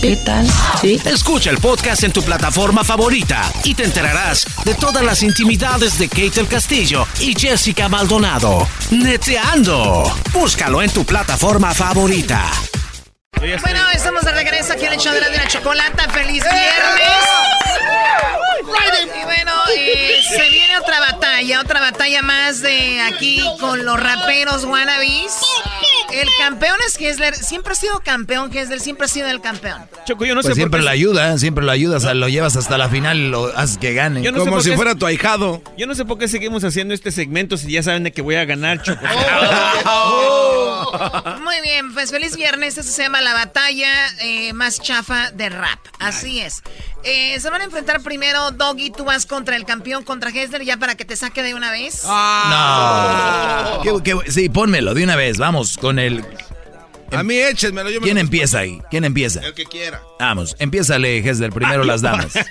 ¿Qué tal? Sí. Escucha el podcast en tu plataforma favorita y te enterarás de todas las intimidades de Kate el Castillo y Jessica Maldonado. Neteando. Búscalo en tu plataforma favorita. Bueno, estamos de regreso aquí en el show de la, de la chocolata. ¡Feliz viernes! Y bueno, eh, se viene otra batalla, otra batalla más de aquí con los raperos wannabes. El campeón es Hessler. Siempre ha sido campeón, Hessler. Siempre ha sido el campeón. Choco, yo no pues sé siempre por qué... lo ayuda, siempre lo ayudas, lo llevas hasta la final y lo haces que gane. Yo no sé por qué- tu ahijado. Yo no sé por qué seguimos haciendo este segmento si ya saben de que voy a ganar, Choco. [LAUGHS] [LAUGHS] Muy bien, pues feliz viernes. Esto se llama la batalla eh, más chafa de rap. Así es. Eh, se van a enfrentar primero Doggy. Tú vas contra el campeón, contra Hessler, ya para que te saque de una vez. No. ¿Qué- qué- sí, pónmelo de una vez, vamos con el... A mí échenmelo. Yo me ¿Quién lo- empieza ahí? ¿Quién empieza? El que quiera. Vamos, empiézale, Hesler, primero las damas. [LAUGHS]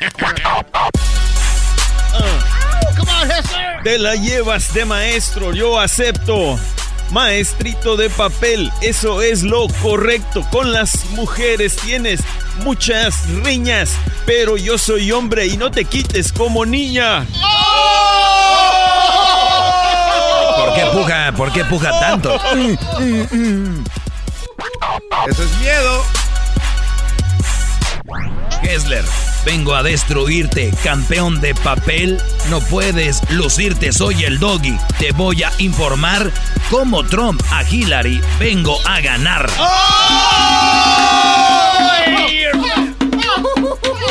Te la llevas de maestro, yo acepto. Maestrito de papel, eso es lo correcto. Con las mujeres tienes muchas riñas, pero yo soy hombre y no te quites como niña. ¿Por qué puja, por qué puja tanto? [LAUGHS] Eso es miedo. Hesler, vengo a destruirte, campeón de papel. No puedes lucirte, soy el doggy. Te voy a informar como Trump a Hillary. Vengo a ganar.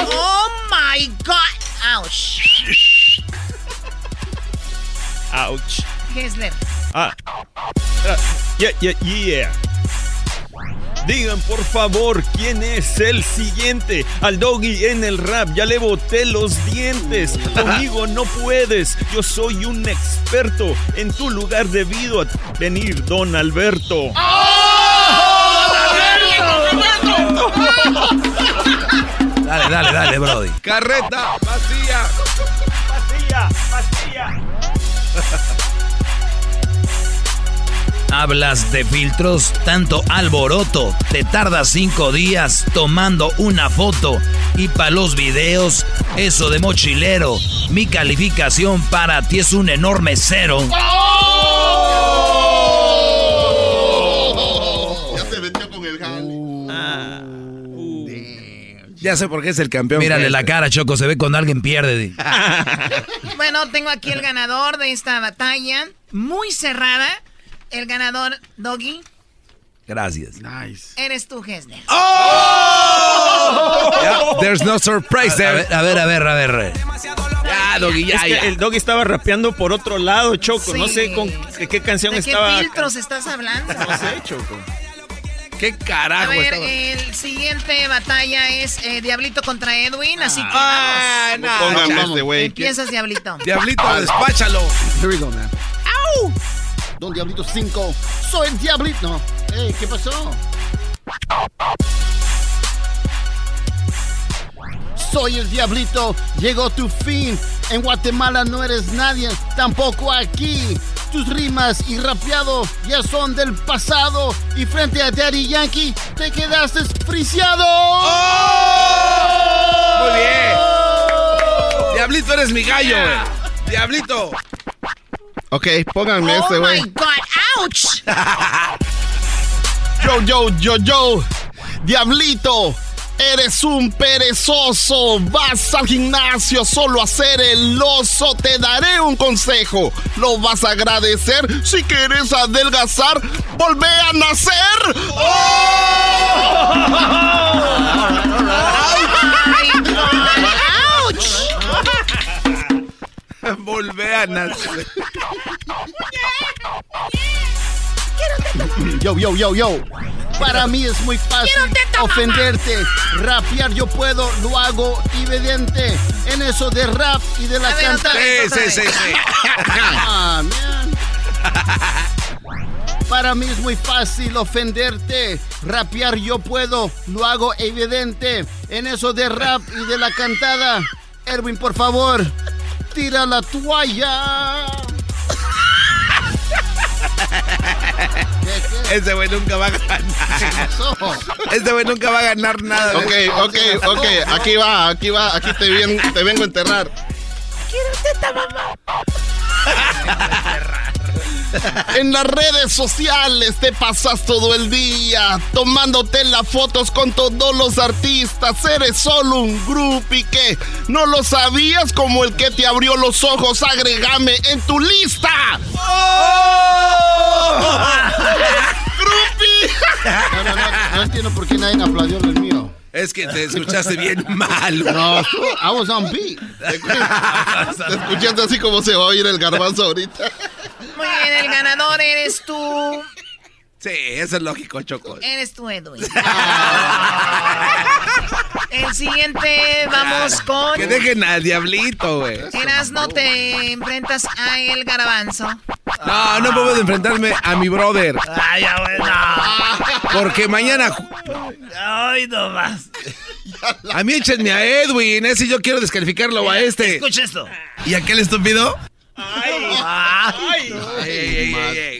Oh my god. Ouch. Ouch. Hessler. Ah. Ah, Yeah, yeah, yeah. Digan por favor quién es el siguiente. Al doggy en el rap ya le boté los dientes. Conmigo no puedes. Yo soy un experto. En tu lugar debido a venir Don Alberto. Dale, dale, dale, Brody. Carreta vacía. Vacía, vacía. Hablas de filtros, tanto alboroto. Te tardas cinco días tomando una foto. Y para los videos, eso de mochilero. Mi calificación para ti es un enorme cero. Ya se metió con el jale. Ya sé por qué es el campeón. Mírale la cara, Choco, se ve cuando alguien pierde. [LAUGHS] Bueno, tengo aquí el ganador de esta batalla. Muy cerrada. El ganador, Doggy, Gracias. eres tú, Hessler. Yeah, [LAUGHS] There's no surprise A there. ver, a ver, a ver, a ver. Ya, Doggy, ya, Es que ya. el doggy estaba rapeando por otro lado, Choco. No sé con qué, qué canción ¿De qué estaba. filtros estás hablando? No sé, Choco. ¿Qué A carajo ver, estaba? el siguiente batalla es eh, Diablito contra Edwin, así que Ah, vamos. no, este güey. Empiezas, Diablito. Diablito, despáchalo. Here we go, man. ¡Au! Don Diablito 5. Soy el Diablito. No. Ey, ¿qué pasó? soy el diablito, llegó tu fin. En Guatemala no eres nadie, tampoco aquí. Tus rimas y rapeado ya son del pasado. Y frente a Daddy Yankee te quedaste friciado. Muy bien. Diablito, eres mi gallo. Diablito. Ok, pónganme Oh güey. my God, ouch. [LAUGHS] Yo, yo, yo, yo. Diablito, eres un perezoso. Vas al gimnasio solo a hacer el oso. Te daré un consejo. Lo vas a agradecer si quieres adelgazar. Volvé a nacer. [LAUGHS] [LAUGHS] [LAUGHS] Volvé a nacer. Yo, yo, yo, yo. Para mí es muy fácil ofenderte. Rapear yo puedo, lo hago evidente. En eso de rap y de la A ver, canta. otra vez, Sí, sí, sí, [LAUGHS] sí. Ah, man. Para mí es muy fácil ofenderte. Rapear yo puedo, lo hago evidente. En eso de rap y de la cantada. Erwin, por favor, tira la toalla. Este güey nunca va a ganar. Este güey nunca va a ganar nada. Ok, ok, ok. Aquí va, aquí va. Aquí te, ven- te vengo a enterrar. Quiero teta, mamá. [LAUGHS] En las redes sociales te pasas todo el día tomándote las fotos con todos los artistas. Eres solo un groupie que no lo sabías como el que te abrió los ojos. Agrégame en tu lista. [LAUGHS] No, no, no, no entiendo por qué nadie aplaudió el mío. Es que te escuchaste bien [LAUGHS] mal. No, I was on beat. [LAUGHS] Te escuchaste así como se va a oír el garbanzo ahorita. Muy bien, el ganador eres tú. Sí, eso es lógico, Choco. Eres tú, Edwin. [LAUGHS] El siguiente, vamos con. Que dejen al diablito, güey. Erasno, te enfrentas a el garbanzo. No, no puedo enfrentarme a mi brother. Ay, ya, bueno. Porque mañana. Ay, no más. A mí échenme a Edwin. Ese yo quiero descalificarlo a este. Escucha esto. ¿Y aquel estúpido? Ay, Ay, ey, ey, ey.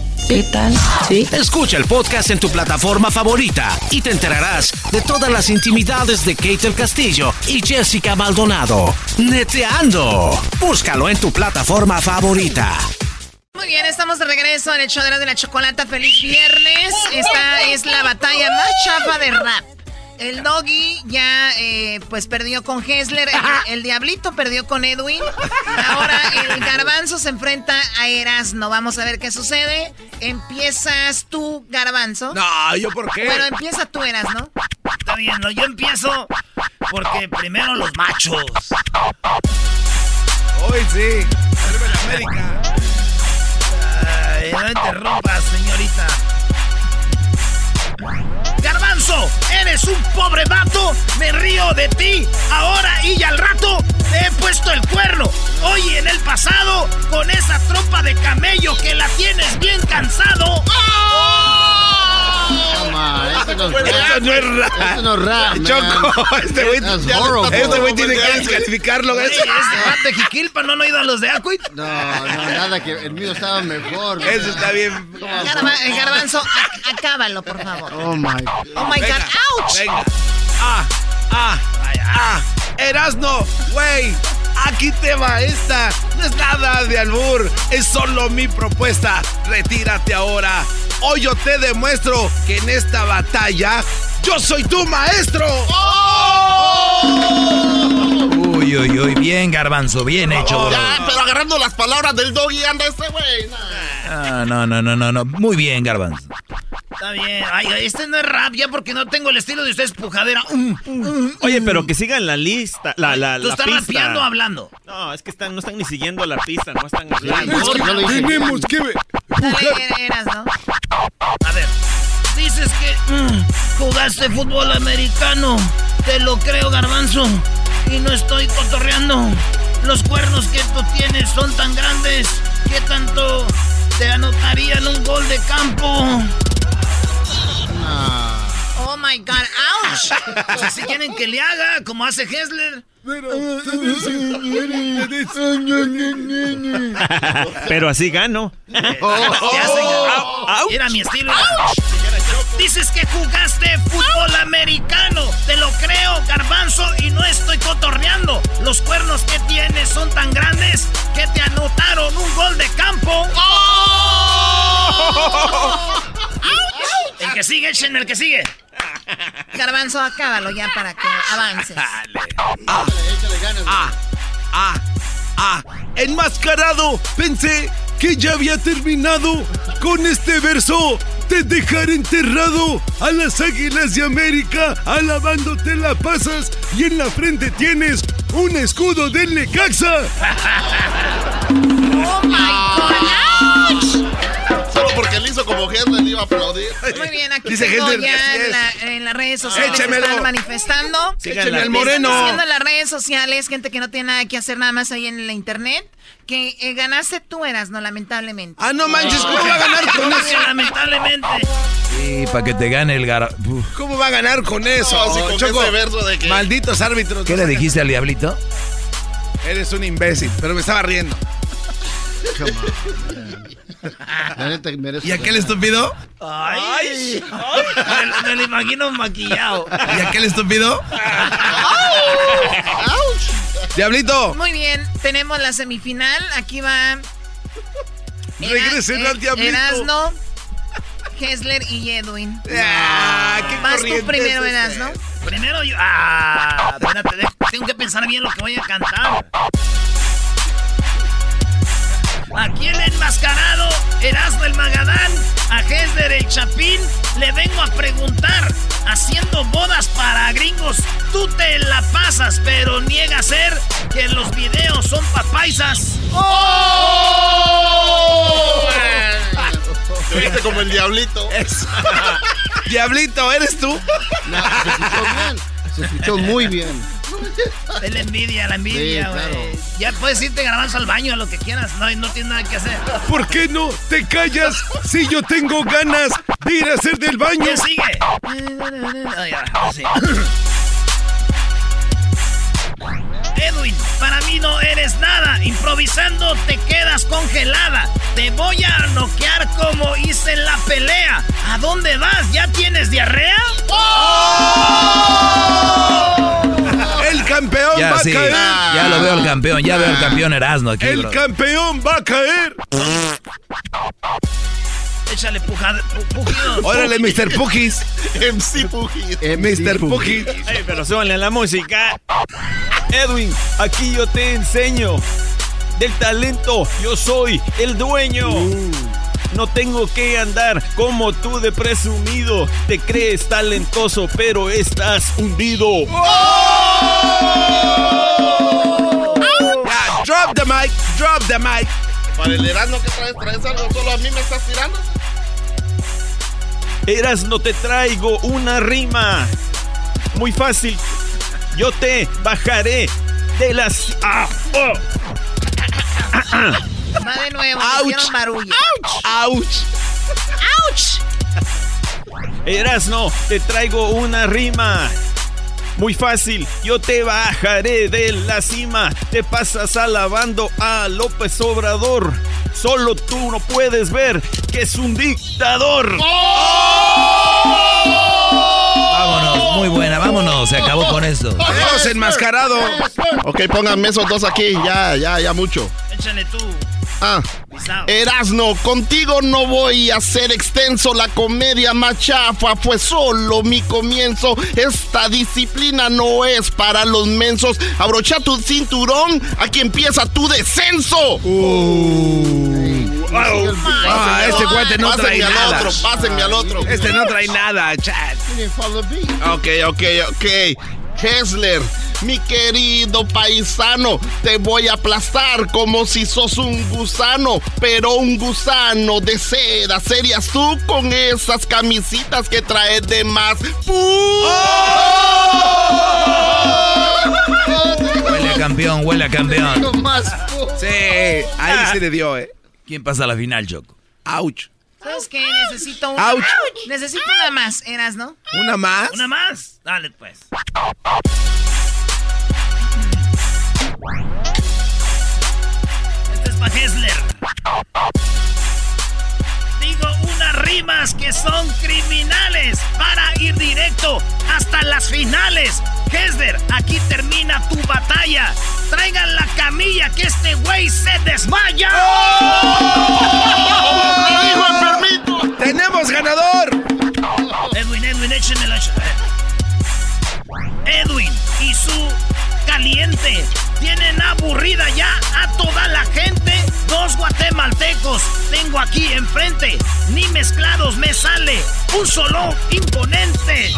¿Qué tal? Sí. Escucha el podcast en tu plataforma favorita y te enterarás de todas las intimidades de Kate el Castillo y Jessica Maldonado. Neteando. Búscalo en tu plataforma favorita. Muy bien, estamos de regreso en el show de la, de la chocolata. Feliz viernes. Esta es la batalla más chafa de rap. El doggy ya eh, pues perdió con Hessler, el, el diablito perdió con Edwin. Ahora el garbanzo se enfrenta a Erasno. Vamos a ver qué sucede. Empiezas tú, garbanzo. No, ¿yo por qué? Pero empieza tú, Erasno. Está bien, no, yo empiezo porque primero los machos. Hoy sí. América. Ay, no interrumpas, señorita. Eres un pobre vato. Me río de ti ahora y al rato te he puesto el cuerno. Hoy en el pasado, con esa trompa de camello que la tienes bien cansado. No, Eso no es rap. Eso no es rap, man. Choco, este güey, este güey tiene que descalificarlo. Este vato de Jiquilpa, ¿no han oído a los de Acuit? No, no, nada que el mío estaba mejor. eso está bien. El garbanzo, acábalo, por favor. Oh my. Oh my Venga, God, ouch. Venga. Ah, ah, ah. Erasno, güey. Aquí te va esta. No es nada de albur. Es solo mi propuesta. Retírate ahora. Hoy yo te demuestro que en esta batalla yo soy tu maestro. ¡Oh! Uy, uy, uy, bien, garbanzo, bien hecho, bro. Ya, pero agarrando las palabras del doggy anda este güey. Ah, no, no, no, no, no. Muy bien, garbanzo. Está bien. Ay, este no es rap, ya porque no tengo el estilo de ustedes pujadera. Mm, mm, Oye, mm. pero que sigan la lista, la, la, ¿Tú la estás pista. rapeando o hablando? No, es que están, no están ni siguiendo la pista, no están hablando. Tenemos que Dale, eras, ¿no? A ver. Dices que mm, jugaste fútbol americano. Te lo creo, garbanzo. Y no estoy cotorreando. Los cuernos que tú tienes son tan grandes que tanto te anotarían un gol de campo. Oh my God, ouch. O [LAUGHS] sea, si quieren que le haga como hace Hessler. Pero así gano. [LAUGHS] Era mi estilo. Dices que jugaste fútbol americano. Te lo creo, garbanzo, y no estoy cotorreando. Los cuernos que tienes son tan grandes que te anotaron un gol de campo. El que sigue, échenme el que sigue. Garbanzo, acábalo ya para que avances. Ah, ah, ah, ah. Enmascarado, pensé que ya había terminado con este verso. Te dejaré enterrado a las águilas de América, alabándote la pasas y en la frente tienes un escudo del Necaxa. [LAUGHS] Oh my God, como Henry le iba a aplaudir. Muy bien, aquí Dice tengo Henry, ya en, la- en las redes sociales Échemelo. están manifestando. Écheme al moreno. Están Haciendo en las redes sociales, gente que no tiene nada que hacer nada más ahí en la internet, que eh, ganaste tú eras, no lamentablemente. Ah, no manches, ¿cómo va a ganar con [LAUGHS] eso? Lamentablemente. Sí, para que te gane el gar... Uf. ¿Cómo va a ganar con eso? No, sí, con Choco? ese verso de que- Malditos árbitros. ¿Qué le dijiste al diablito? Eres un imbécil, pero me estaba riendo. ¿Y aquel estúpido? Ay, Me, me lo imagino maquillado. ¿Y aquel estúpido? Diablito. Muy bien, tenemos la semifinal. Aquí va. Regresen al diablito. Erasno, Hessler y Edwin. Ah, qué Vas tú primero, Erasno. Primero yo. Ah, espérate, tengo que pensar bien lo que voy a cantar. Aquí el enmascarado, Erasmo el Magadán, a Hesder el Chapín, le vengo a preguntar, haciendo bodas para gringos, tú te la pasas, pero niega ser que los videos son papaisas. Te viste como el diablito. [LAUGHS] Diablito, ¿eres tú? se escuchó bien. Se escuchó muy bien. [LAUGHS] Es la envidia, la envidia, Sí, güey. claro. Ya puedes irte garbanzo al baño, a lo que quieras, no, no tienes nada que hacer. ¿Por qué no te callas si yo tengo ganas de ir a hacer del baño? ¿Quién sigue? Ay, ahora sí. Edwin, para mí no eres nada. Improvisando te quedas congelada. Te voy a noquear como hice en la pelea. ¿A dónde vas? ¿Ya tienes diarrea? El campeón Ya, va sí, a caer. ya lo veo el campeón, ya veo el campeón Erasmo aquí, El bro. campeón va a caer. Échale pujada. Órale, Mr. Pugis. MC Pugis. Mr. Pugis. Ey, pero súbanle a la música. Edwin, aquí yo te enseño. Del talento, yo soy el dueño. No tengo que andar como tú de presumido. Te crees talentoso, pero estás hundido. Ya, drop the mic, drop the mic. Para el Erasmo que traes, traes algo, solo a mí me estás tirando. Eras no te traigo una rima. Muy fácil. Yo te bajaré de las. Ah, oh. Va de nuevo, Ouch. barullo. ¡Auch! ¡Auch! Erasno, te traigo una rima. Muy fácil, yo te bajaré de la cima. Te pasas alabando a López Obrador. Solo tú no puedes ver que es un dictador. Vámonos, muy buena, vámonos, se acabó con esto. Adiós, enmascarado. Ok, pónganme esos dos aquí, ya, ya, ya mucho. Échale tú. Ah, Erasno, contigo no voy a ser extenso. La comedia más chafa fue solo mi comienzo. Esta disciplina no es para los mensos. Abrocha tu cinturón, aquí empieza tu descenso. Ah, este cuate no trae Pásenme al nada. otro, pásenme al otro. Este no trae nada, chat. Ok, ok, ok. Hessler, mi querido paisano, te voy a aplastar como si sos un gusano, pero un gusano de seda. Serías tú con esas camisitas que traes de más. [LAUGHS] Huele a campeón, huele a campeón. Sí, ahí se le dio, eh. ¿Quién pasa a la final, Choco? Ouch. ¿Sabes qué? Necesito una. Ouch. Necesito una más, Eras, ¿no? ¿Una más? ¿Una más? Dale, pues. Este es para Hessler. Digo unas rimas que son criminales para ir directo hasta las finales. Hessler, aquí termina tu batalla. Traigan la camilla que este güey se desmaya. ¡Tenemos enfrente. Ni mezclados me sale un solo imponente.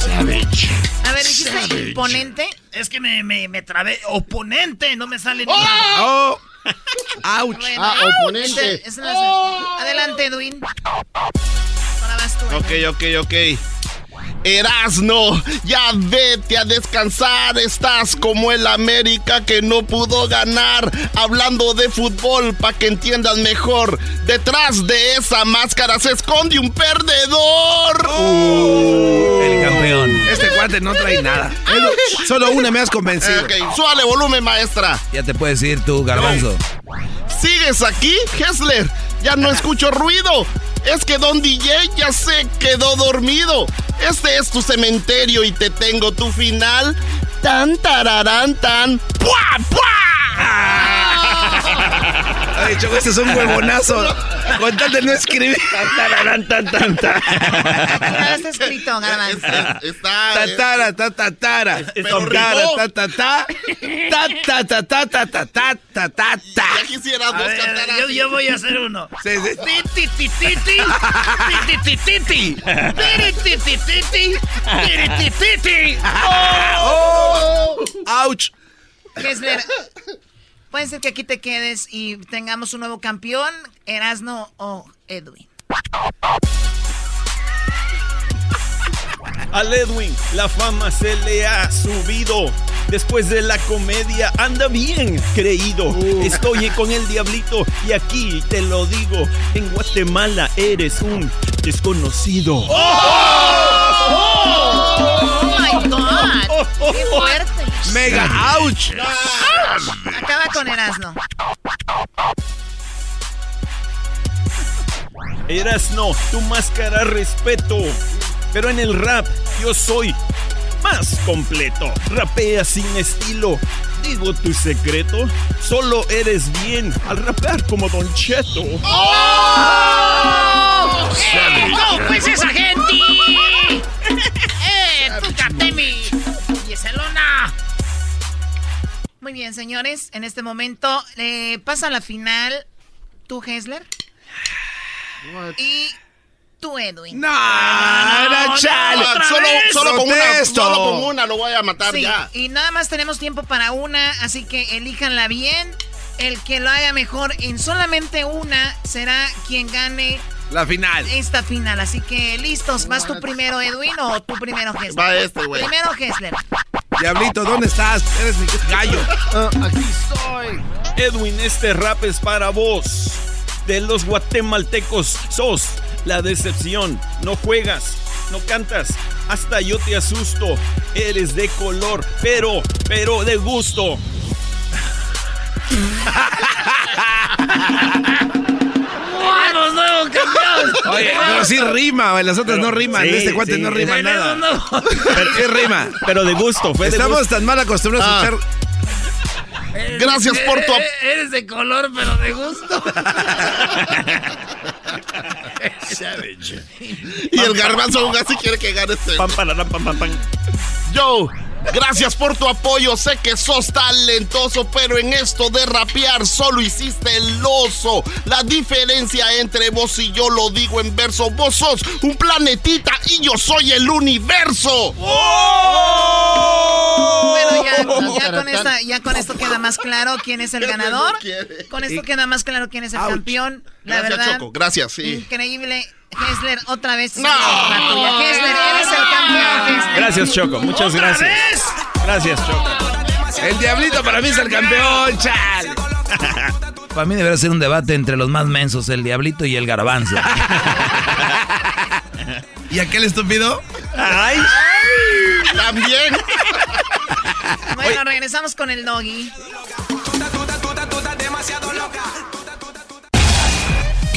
Savage. A ver, dijiste imponente. Es que me, me, me trabé. Oponente, no me sale ni ¡Oh! ¡Auch! Bueno, Ah, oponente. Adelante, Edwin. Ahora vas tú. Ok, ok, ok. Erasno, ya vete a descansar. Estás como el América que no pudo ganar. Hablando de fútbol, para que entiendas mejor. Detrás de esa máscara se esconde un perdedor. El campeón. Este cuate no trae nada. Solo una me has convencido. Ok, súbale volumen, maestra. Ya te puedes ir tú, Garbanzo. ¿Sigues aquí, Hessler? Ya no escucho ruido. Es que Don DJ ya se quedó dormido. Este es tu cementerio y te tengo tu final. Tan tararán tan. ¡Pua, Ay, Choco, este es un huevonazo. Con tal de no escribir. Tan, tan, tan. Nada está escrito, Garbanzo. Está. Tatara, ta, tatara. Pero Tatara, rimó. ta, ta, ta. Ta, ta, ta, ta, ta, ta, ta, ta, ta, ta. Ya quisieras A vos ver, cantar yo, voy a hacer uno. Sí, sí. Ti, ti, ti, ti, ti. Ti, ti, ti, ti, ti. Tiri, ti, ti, ti, ti. Tiri, ti, ti, ti. ¡Oh! ¡Auch! Kessler, puede ser que aquí te quedes y tengamos un nuevo campeón, Erasno o Edwin. Al Edwin la fama se le ha subido. Después de la comedia anda bien creído. Estoy con el diablito y aquí te lo digo. En Guatemala eres un desconocido. ¡Oh, God! ¡Qué fuerte! ¡Mega ouch! Acaba con Erasno. Erasno, tu máscara respeto. Pero en el rap yo soy más completo. Rapea sin estilo. Digo tu secreto. Solo eres bien al rapear como Don Cheto. ¡Oh! ¡Eh, no, pues esa gente! Muy bien, señores. En este momento eh, pasa a la final tú, Hessler. Y tú, Edwin. ¡No! ¡No, chale! Ah, Solo, solo con una, solo con una lo voy a matar Sí, ya. y nada más tenemos tiempo para una, así que elíjanla bien. El que lo haga mejor en solamente una será quien gane La final. esta final. Así que listos, ¿vas tú primero, Edwin, o tú primero, Hessler? Va este, güey. Primero, Hessler. Diablito, ¿dónde estás? Eres mi gallo. Ah, aquí estoy. Edwin, este rap es para vos. De los guatemaltecos sos la decepción. No juegas, no cantas, hasta yo te asusto. Eres de color, pero, pero de gusto. [LAUGHS] ¡Vamos, nuevo campeón! Oye, pero sí rima, las otras no riman. sí, este cuate sí. no rima nada. no, no. Pero, ¿Qué rima? Pero de gusto, fue de Estamos gusto. tan mal acostumbrados Ah. a escuchar. Gracias por tu ap- Eres de color, pero de gusto. Y el garbanzo aún así quiere que gane este. Pam, pararam, pam, pam, pam. Yo, gracias por tu apoyo. Sé que sos talentoso, pero en esto de rapear solo hiciste el oso. La diferencia entre vos y yo lo digo en verso. Vos sos un planetita y yo soy el universo. Bueno, ya, ya con esta, ya con esto queda más claro quién es el ganador. Con esto queda más claro quién es el campeón. La Gracias, verdad, Choco. Gracias, sí. increíble. Hessler, otra vez. No. La tuya. Hessler, eres el campeón. Hessler. Gracias, Choco. Muchas ¿Otra gracias. vez? Gracias, Choco. El diablito para mí es el campeón, chale. [LAUGHS] Para mí debería ser un debate entre los más mensos, el diablito y el garbanzo. [LAUGHS] ¿Y aquel estúpido? Ay. También. Bueno, regresamos con el doggy.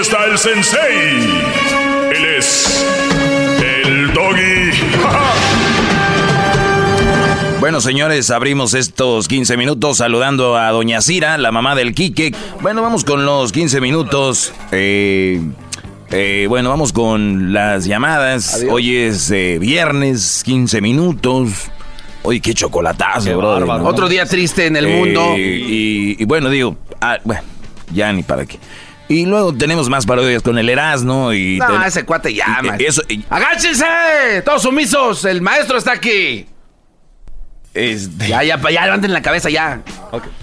Está el sensei. Él es el doggy. [LAUGHS] Bueno, señores, abrimos estos 15 minutos saludando a Doña Cira, la mamá del Quique. Bueno, vamos con los 15 minutos. Eh, eh, bueno, vamos con las llamadas. Hoy es eh, viernes, 15 minutos. Oye, qué chocolatazo, Qué brother, bárbaro. ¿no? Otro día triste en el Eh, mundo. Y, y bueno, digo, ah, bueno, ya ni para qué. Y luego tenemos más parodias con el Erasmo y... No, ten- ese cuate y- man. Eso, y- ¡Agáchense! ¡Todos sumisos! ¡El maestro está aquí! este, Ya, ya, ya levanten la cabeza ya.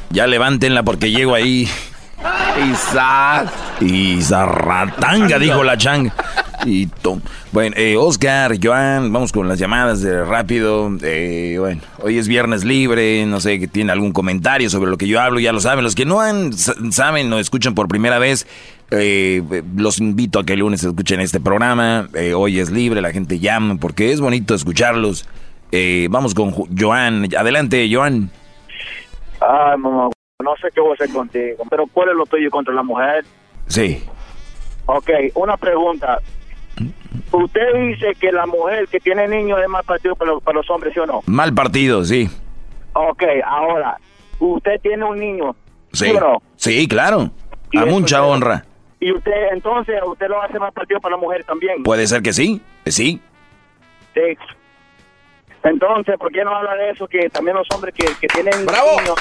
ya levántenla porque llego ahí. Isaac. Y zarratanga, dijo la chang. Y to- bueno, eh, Oscar, Joan, vamos con las llamadas de rápido. Eh, bueno, hoy es viernes libre, no sé que tiene algún comentario sobre lo que yo hablo, ya lo saben. Los que no han, sa- saben o escuchan por primera vez, eh, los invito a que el lunes escuchen este programa. Eh, hoy es libre, la gente llama porque es bonito escucharlos. Eh, vamos con Joan. Adelante, Joan. Ay, mamá, no sé qué voy a hacer contigo, pero ¿cuál es lo tuyo contra la mujer? Sí. Ok, una pregunta. Usted dice que la mujer que tiene niños es más partido para los, para los hombres, ¿sí o no? Mal partido, sí. Ok, ahora, usted tiene un niño, ¿sí, Sí, o no? sí claro. A mucha ya- honra. Y usted, entonces, usted lo hace más partido para la mujer también. Puede ser que sí, que sí. Sí. Entonces, ¿por qué no habla de eso? Que también los hombres que, que tienen niños...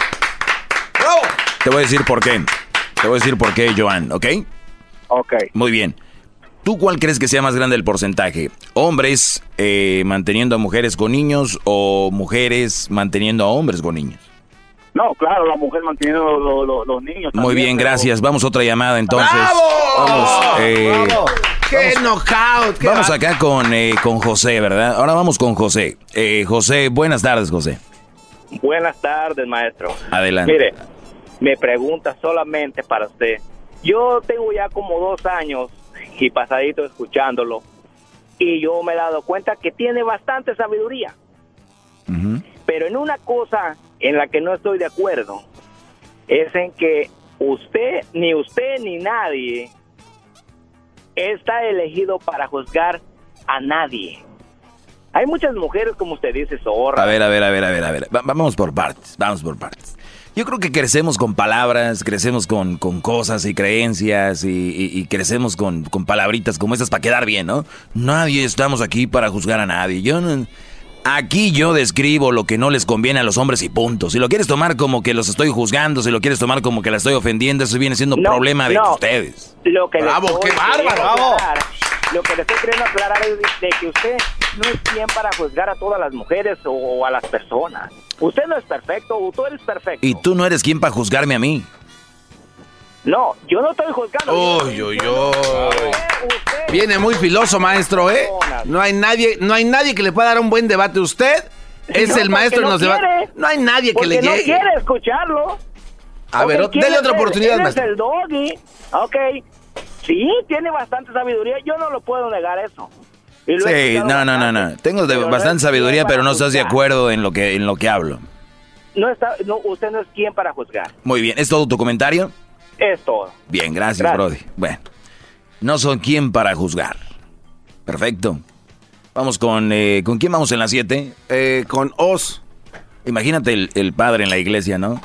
Te voy a decir por qué. Te voy a decir por qué, Joan, ¿ok? Ok. Muy bien. ¿Tú cuál crees que sea más grande el porcentaje? ¿Hombres eh, manteniendo a mujeres con niños o mujeres manteniendo a hombres con niños? No, claro, la mujer manteniendo lo- lo- los niños. Muy también, bien, pero- gracias. Vamos a otra llamada entonces. ¡Bravo! Vamos, eh, ¡Bravo! ¡Qué knockout! qué vamos va- acá con, eh, con José, ¿verdad? Ahora vamos con José. Eh, José, buenas tardes, José. Buenas tardes, maestro. Adelante. Mire, me pregunta solamente para usted. Yo tengo ya como dos años y pasadito escuchándolo y yo me he dado cuenta que tiene bastante sabiduría. Pero en una cosa en la que no estoy de acuerdo es en que usted, ni usted ni nadie está elegido para juzgar a nadie. Hay muchas mujeres, como usted dice, zorra. A ver, a ver, a ver, a ver, a ver. vamos por partes, vamos por partes. Yo creo que crecemos con palabras, crecemos con, con cosas y creencias y, crecemos con, con, palabritas como estas para quedar bien, ¿no? Nadie estamos aquí para juzgar a nadie. Yo Aquí yo describo lo que no les conviene a los hombres y punto. Si lo quieres tomar como que los estoy juzgando, si lo quieres tomar como que la estoy ofendiendo, eso viene siendo un problema de ustedes. Lo que bravo, qué bárbaro, Lo que le estoy queriendo aclarar es de que usted no es quien para juzgar a todas las mujeres o a las personas. Usted no es perfecto, tú eres perfecto. Y tú no eres quien para juzgarme a mí. No, yo no estoy juzgando. Uy, uy, uy. Viene muy filoso, maestro, ¿eh? No hay nadie, no hay nadie que le pueda dar un buen debate. Usted [LAUGHS] es el maestro en los debates. No hay nadie que le llegue. no quiere escucharlo. A ver, denle otra oportunidad, maestro. Es el doggy. Ok. Sí, tiene bastante sabiduría. Yo no lo puedo negar eso. Sí, no, no, no, no. Tengo bastante sabiduría, pero no estás de acuerdo en lo que en lo que hablo. No está, no, usted no es quien para juzgar. Muy bien, ¿es todo tu comentario? Es todo. Bien, gracias, Brody. Bueno, no son quien para juzgar. Perfecto. Vamos con... Eh, ¿Con quién vamos en la 7? Eh, con Os. Imagínate el, el, padre en la iglesia, ¿no?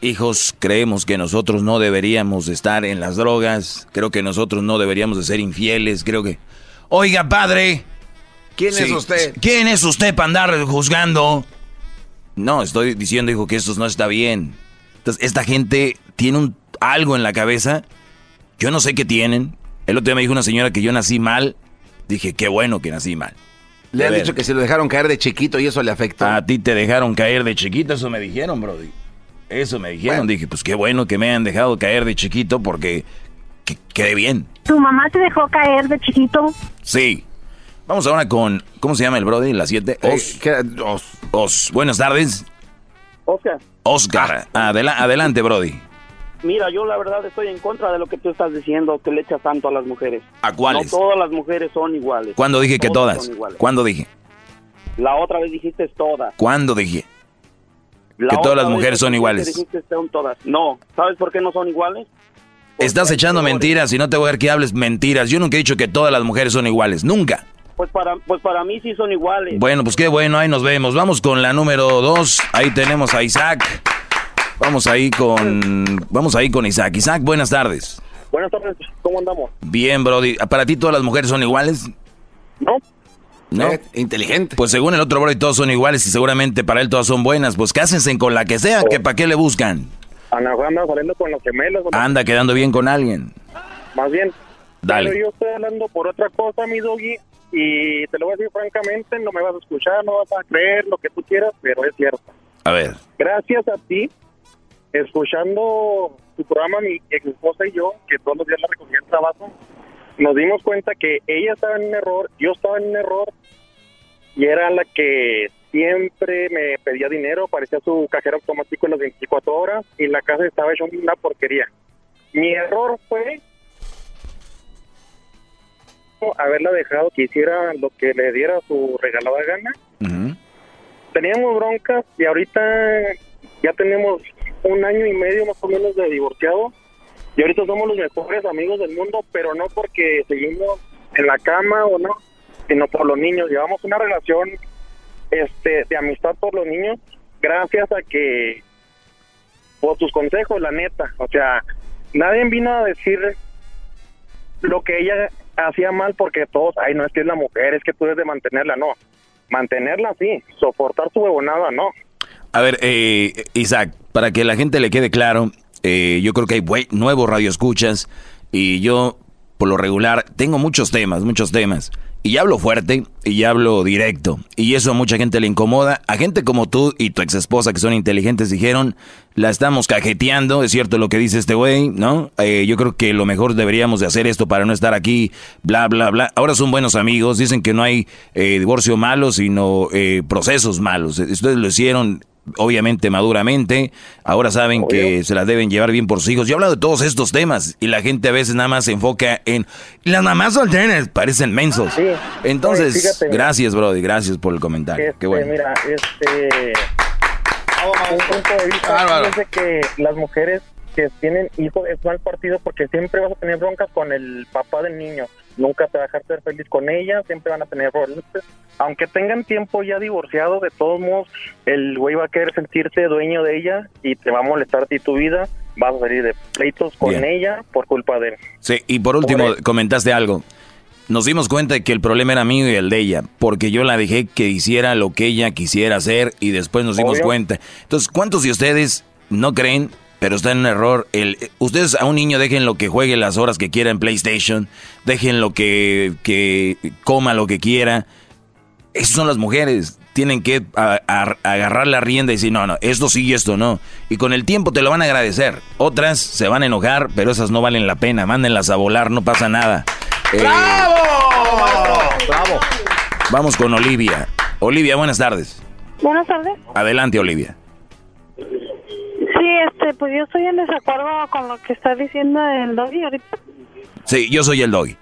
Hijos, creemos que nosotros no deberíamos estar en las drogas. Creo que nosotros no deberíamos de ser infieles. Creo que... Oiga, padre. ¿Quién es usted? ¿Quién es usted para andar juzgando? No, estoy diciendo, hijo, que esto no está bien. Entonces, esta gente tiene un, algo en la cabeza. Yo no sé qué tienen. El otro día me dijo una señora que yo nací mal. Dije, qué bueno que nací mal. Le han dicho que se lo dejaron caer de chiquito y eso le afectó. A ti te dejaron caer de chiquito, eso me dijeron, Brody. Eso me dijeron. Dije, pues qué bueno que me han dejado caer de chiquito porque que quede bien. ¿Tu mamá te dejó caer de chiquito? Sí. Vamos ahora con, ¿cómo se llama el Brody? La 7. Os, Os. Buenas tardes. Oscar. Oscar. adelante, Brody. Mira, yo la verdad estoy en contra de lo que tú estás diciendo, que le echas tanto a las mujeres. ¿A cuáles? No todas las mujeres son iguales. ¿Cuándo dije que todas? ¿Cuándo dije? La otra vez dijiste todas. ¿Cuándo dije? Que todas las mujeres son iguales. Dijiste son todas. No, ¿sabes por qué no son iguales? Estás echando mentiras y no te voy a ver que hables mentiras. Yo nunca he dicho que todas las mujeres son iguales, nunca. Pues para, pues para mí sí son iguales. Bueno, pues qué bueno, ahí nos vemos. Vamos con la número dos. Ahí tenemos a Isaac. Vamos ahí con, vamos ahí con Isaac. Isaac, buenas tardes. Buenas tardes, ¿cómo andamos? Bien, Brody. ¿Para ti todas las mujeres son iguales? No. ¿No? Eh, inteligente. Pues según el otro Brody todos son iguales y seguramente para él todas son buenas. Pues cásense con la que sea, que para qué le buscan. Anda, saliendo con los gemelos. Anda quedando bien con alguien. Más bien. Dale. Pero yo estoy hablando por otra cosa, mi doggy, y te lo voy a decir francamente, no me vas a escuchar, no vas a creer lo que tú quieras, pero es cierto. A ver. Gracias a ti, escuchando tu programa, mi ex esposa y yo, que todos los días la recogía el trabajo, nos dimos cuenta que ella estaba en un error, yo estaba en un error, y era la que siempre me pedía dinero, parecía su cajero automático en las 24 horas y la casa estaba hecha una porquería. Mi error fue haberla dejado que hiciera lo que le diera su regalada gana. Teníamos broncas y ahorita ya tenemos un año y medio más o menos de divorciado y ahorita somos los mejores amigos del mundo, pero no porque seguimos en la cama o no, sino por los niños. Llevamos una relación este, de amistad por los niños gracias a que por tus consejos, la neta. O sea, nadie vino a decir lo que ella hacía mal porque todos, ay, no es que es la mujer, es que tú debes de mantenerla, no. Mantenerla sí, soportar su huevonada, no. A ver, eh, Isaac, para que la gente le quede claro, eh, yo creo que hay nuevos radioescuchas y yo, por lo regular, tengo muchos temas, muchos temas. Y hablo fuerte y hablo directo. Y eso a mucha gente le incomoda. A gente como tú y tu ex esposa que son inteligentes dijeron, la estamos cajeteando, es cierto lo que dice este güey, ¿no? Eh, yo creo que lo mejor deberíamos de hacer esto para no estar aquí, bla, bla, bla. Ahora son buenos amigos, dicen que no hay eh, divorcio malo, sino eh, procesos malos. Ustedes lo hicieron obviamente maduramente, ahora saben que se las deben llevar bien por sus hijos. Yo he hablado de todos estos temas y la gente a veces nada más se enfoca en las mamás solteras, parecen mensos. Entonces, gracias, Brody, gracias por el comentario. Qué este, bueno. Mira, este un punto de vista, que las mujeres que tienen hijos es mal partido porque siempre vas a tener broncas con el papá del niño. nunca te va a dejar ser feliz con ella, siempre van a tener problemas. Aunque tengan tiempo ya divorciado, de todos modos, el güey va a querer sentirse dueño de ella y te va a molestar a ti tu vida, vas a salir de pleitos con Bien. ella por culpa de él. Sí, y por último, comentaste algo. Nos dimos cuenta de que el problema era mío y el de ella, porque yo la dejé que hiciera lo que ella quisiera hacer y después nos dimos Obvio. cuenta. Entonces, ¿cuántos de ustedes no creen, pero está en un error? El, ustedes a un niño dejen lo que juegue las horas que quiera en PlayStation, dejen lo que, que coma lo que quiera. Esas son las mujeres. Tienen que a- a- agarrar la rienda y decir, no, no, esto sí y esto no. Y con el tiempo te lo van a agradecer. Otras se van a enojar, pero esas no valen la pena. Mándenlas a volar, no pasa nada. Eh, ¡Bravo! Vamos con Olivia. Olivia, buenas tardes. Buenas tardes. Adelante, Olivia. Sí, este, pues yo estoy en desacuerdo con lo que está diciendo el doggy ahorita. Sí, yo soy el doggy.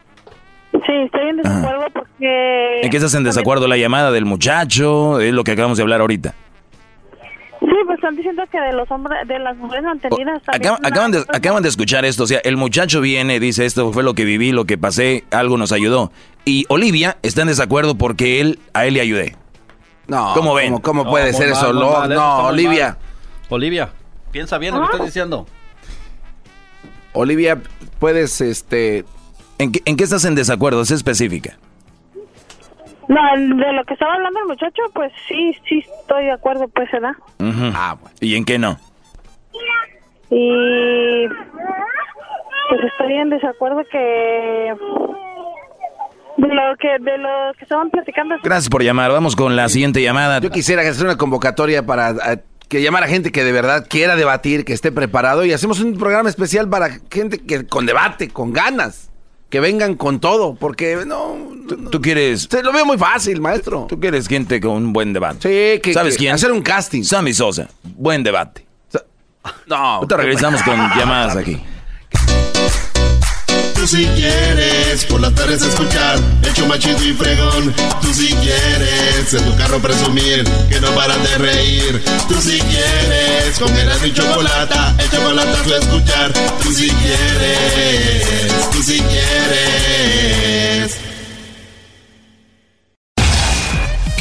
Sí, estoy en desacuerdo porque... ¿En qué estás en desacuerdo? ¿La llamada del muchacho? Es lo que acabamos de hablar ahorita. Sí, pues están diciendo que de los hombres, de las mujeres mantenidas acaban, de, acaban de escuchar esto. O sea, el muchacho viene, dice esto fue lo que viví, lo que pasé, algo nos ayudó. Y Olivia está en desacuerdo porque él, a él le ayudé. No, ¿Cómo ven? ¿cómo- cómo puede ser mal, eso? muy No, mal, eso no, está muy Olivia. mal. Olivia, piensa bien lo que estás diciendo. Olivia, puedes, este... ¿En qué, en qué estás en desacuerdo? Es específica. No, de lo que estaba hablando el muchacho, pues sí, sí estoy de acuerdo, pues, ¿verdad? Ah, ¿Y en qué no? Y... Pues estoy en desacuerdo que... De lo que, de lo que estaban platicando... Gracias por llamar. Vamos con la siguiente llamada. Yo quisiera hacer una convocatoria para eh, que llamar a gente que de verdad quiera debatir, que esté preparado y hacemos un programa especial para gente que con debate, con ganas, que vengan con todo, porque no, ¿Tú quieres...? se lo veo muy fácil, maestro. Tú quieres gente con un buen debate. Sí, que ¿Sabes que quién? Hacer un casting. Sammy Sosa. Buen debate. No. Ahorita regresamos [LAUGHS] con llamadas aquí. Tú si quieres por las tardes escuchar el show más chido y fregón. Tú si quieres en tu carro presumir que no paran de reír. Tú si quieres comer y chocolate, el chocolate a escuchar. Tú si quieres, tú si quieres.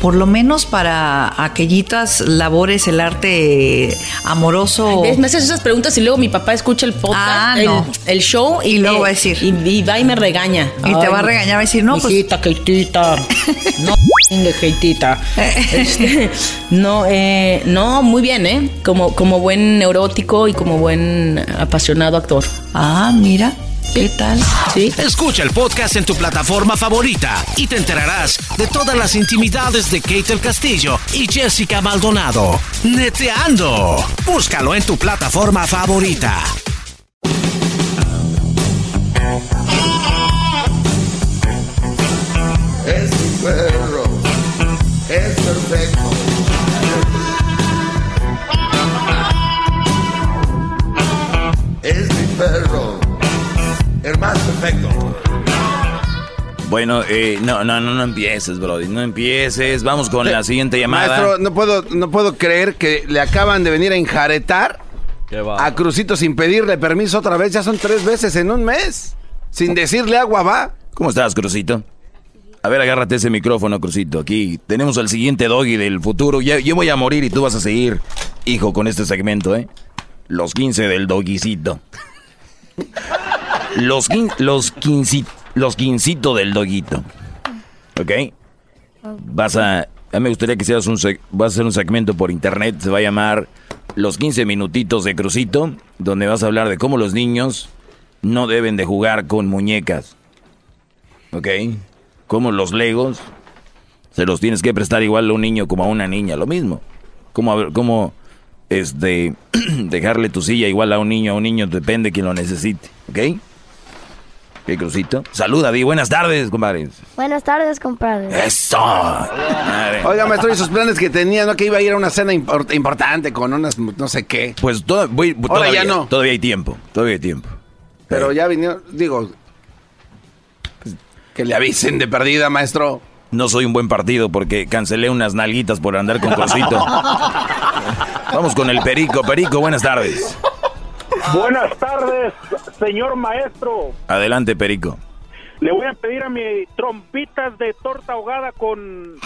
por lo menos para aquellitas labores, el arte amoroso. Me haces esas preguntas y luego mi papá escucha el podcast, Ah, el, no. el show y, luego va a decir. Y, y va y me regaña. Y te va a regañar, va a decir, no, pues- Hijita, Keitita. [LAUGHS] No, Keitita. Este, no, eh, no, muy bien, ¿eh? Como, como buen neurótico y como buen apasionado actor. Ah, mira. ¿Qué tal? Sí. Escucha el podcast en tu plataforma favorita y te enterarás de todas las intimidades de Kate del Castillo y Jessica Maldonado. Neteando. Búscalo en tu plataforma favorita. Es mi perfecto. Bueno, eh, no, no, no, no empieces, Brody. No empieces. Vamos con la siguiente llamada. Maestro, no puedo, no puedo creer que le acaban de venir a enjaretar a Crucito sin pedirle permiso otra vez. Ya son tres veces en un mes. Sin decirle agua va. ¿Cómo estás, Crucito? A ver, agárrate ese micrófono, Crucito. Aquí tenemos al siguiente doggy del futuro. Ya, yo voy a morir y tú vas a seguir, hijo, con este segmento, ¿eh? Los 15 del doguicito. Los, quin- los, los quincito del doguito. ¿Ok? Vas a... A mí me gustaría que seas un... Vas a hacer un segmento por internet. Se va a llamar Los 15 minutitos de Crucito. Donde vas a hablar de cómo los niños no deben de jugar con muñecas. ¿Ok? Como los legos se los tienes que prestar igual a un niño como a una niña, lo mismo. Como, como este, [CLEARS THROAT] dejarle tu silla igual a un niño, a un niño depende de quien lo necesite, ¿ok? ¿Qué crucito? Saluda, Di, buenas tardes, compadre. Buenas tardes, compadre. Eso. Oiga, maestro, y sus planes que tenía, ¿no? Que iba a ir a una cena impor- importante con unas no sé qué. Pues toda- voy- Ahora todavía, ya no. todavía hay tiempo, todavía hay tiempo. Pero ya vinieron, digo, pues, que le avisen de perdida, maestro. No soy un buen partido porque cancelé unas nalguitas por andar con cosito. [LAUGHS] Vamos con el Perico. Perico, buenas tardes. Buenas tardes, señor maestro. Adelante, Perico. Le voy a pedir a mi trompitas de torta ahogada con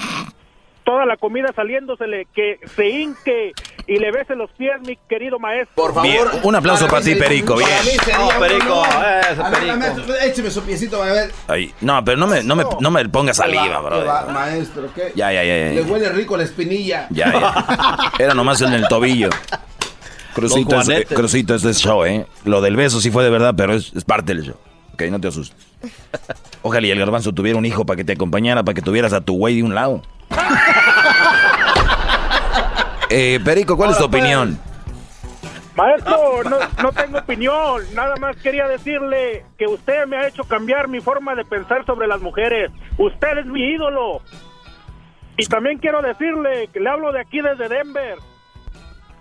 toda la comida saliéndosele que se hinque y le bese los pies, mi querido maestro. Por favor. Bien, un aplauso para ti, Perico. Bien. No, Perico, eso, A ver, Perico. maestro, écheme su piecito, a ver. Ay, no, pero no me, no me, no me ponga saliva, ¿Qué bro. maestro, ¿qué? Ya, ya, ya, ya. Le huele rico la espinilla. Ya, ya. Era nomás en el tobillo. [LAUGHS] Es, eh, este es show, ¿eh? Lo del beso sí fue de verdad, pero es, es parte del show. Ok, no te asustes. [LAUGHS] Ojalá y el garbanzo tuviera un hijo para que te acompañara, para que tuvieras a tu güey de un lado. [LAUGHS] Eh, Perico, ¿cuál es tu opinión? Maestro, no, no tengo opinión, nada más quería decirle que usted me ha hecho cambiar mi forma de pensar sobre las mujeres. Usted es mi ídolo. Y también quiero decirle que le hablo de aquí desde Denver.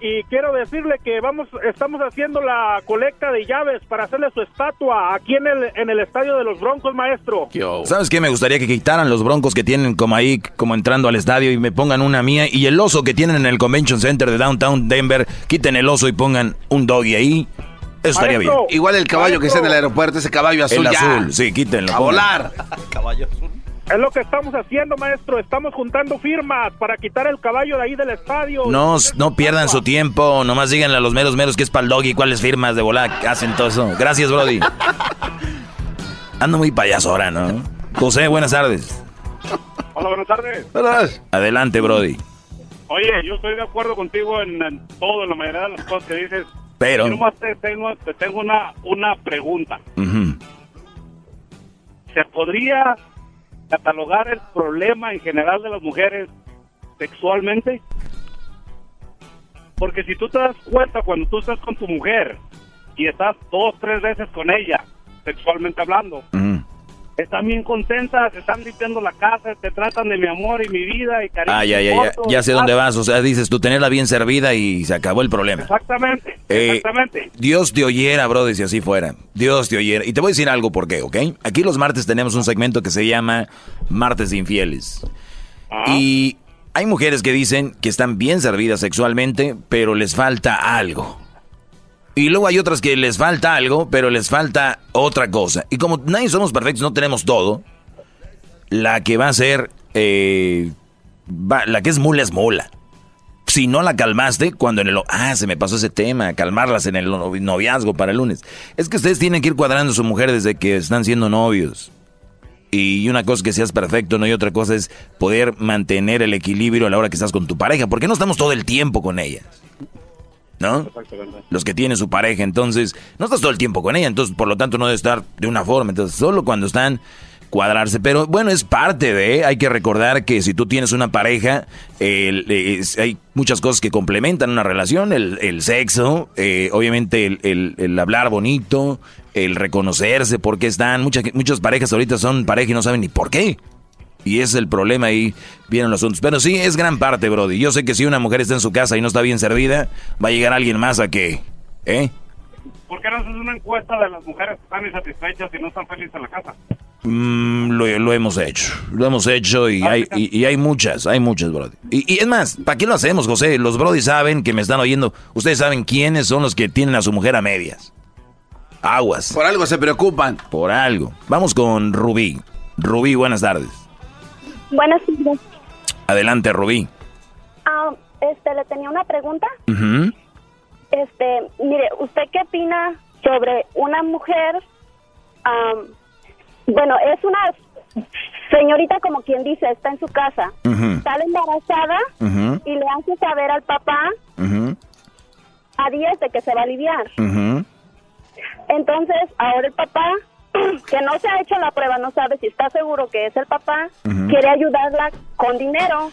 Y quiero decirle que vamos, estamos haciendo la colecta de llaves para hacerle su estatua aquí en el, en el estadio de los Broncos, maestro. ¿Sabes qué? Me gustaría que quitaran los broncos que tienen como ahí, como entrando al estadio y me pongan una mía. Y el oso que tienen en el Convention Center de Downtown Denver, quiten el oso y pongan un doggy ahí. Eso estaría bien. Igual el caballo que está en el aeropuerto, ese caballo azul El ya. azul, sí, quítenlo. A pongan. volar. [LAUGHS] Caballo azul. Es lo que estamos haciendo, maestro. Estamos juntando firmas para quitar el caballo de ahí del estadio. No, no pierdan su tiempo, nomás díganle a los meros meros que es para el doggy, cuáles firmas de volar hacen todo eso. Gracias, Brody. [LAUGHS] Ando muy payaso ahora, ¿no? José, buenas tardes. Hola, buenas tardes. Adelante, Brody. Oye, yo estoy de acuerdo contigo en, en todo, en la mayoría de las cosas que dices. Pero- Yo nomás te tengo, te tengo una, una pregunta. ¿Se podría catalogar el problema en general de las mujeres sexualmente? Porque si tú te das cuenta cuando tú estás con tu mujer y estás dos, tres veces con ella, sexualmente hablando, están bien contentas, están limpiando la casa, te tratan de mi amor y mi vida y cariño. Ah, ya, ya, ya, ya sé dónde vas. O sea, dices tú tenerla bien servida y se acabó el problema. Exactamente, Eh, exactamente. Dios te oyera, brother, si así fuera. Dios te oyera. Y te voy a decir algo por qué, ¿ok? Aquí los martes tenemos un segmento que se llama Martes de Infieles. Y hay mujeres que dicen que están bien servidas sexualmente, pero les falta algo. Y luego hay otras que les falta algo, pero les falta otra cosa. Y como nadie somos perfectos, no tenemos todo, la que va a ser, eh, va- la que es mula es mula. Si no la calmaste, cuando en el... Ah, se me pasó ese tema, calmarlas en el novi- noviazgo para el lunes. Es que ustedes tienen que ir cuadrando a su mujer desde que están siendo novios. Y una cosa es que seas perfecto, ¿no? Y otra cosa es poder mantener el equilibrio a la hora que estás con tu pareja. Porque no estamos todo el tiempo con ellas. ¿No? Los que tienen su pareja. Entonces, no estás todo el tiempo con ella. Entonces, por lo tanto, no debe estar de una forma. Entonces, solo cuando están cuadrarse. Pero bueno, es parte de... Hay que recordar que si tú tienes una pareja, hay muchas cosas que complementan una relación. El, el sexo, eh, obviamente el, el- el hablar bonito, el reconocerse, porque están... Muchas, muchas parejas ahorita son pareja y no saben ni por qué. Y ese es el problema ahí, vienen los asuntos. Pero sí, es gran parte, Brody. Yo sé que si una mujer está en su casa y no está bien servida, va a llegar alguien más a que... ¿Eh? ¿Por qué no haces una encuesta de las mujeres que están insatisfechas y no están felices en la casa? Mm, lo, lo hemos hecho. Lo hemos hecho y hay, y, y hay muchas, hay muchas, Brody. Y, y es más, ¿para qué lo hacemos, José? Los Brody saben que me están oyendo. Ustedes saben quiénes son los que tienen a su mujer a medias. Aguas. Por algo se preocupan. Por algo. Vamos con Rubí. Rubí, buenas tardes. Buenas. Adelante, Rubí. Ah, este, le tenía una pregunta. Ujú. Este, mire, ¿usted qué opina sobre una mujer? am, bueno, es una señorita como quien dice, está en su casa, Ujú. sale embarazada y le hace saber al papá a días de que se va a aliviar. Entonces, ahora el papá, [CLEARS THROAT] que no se ha hecho la prueba, no sabe si está seguro que es el papá, quiere ayudarla con dinero,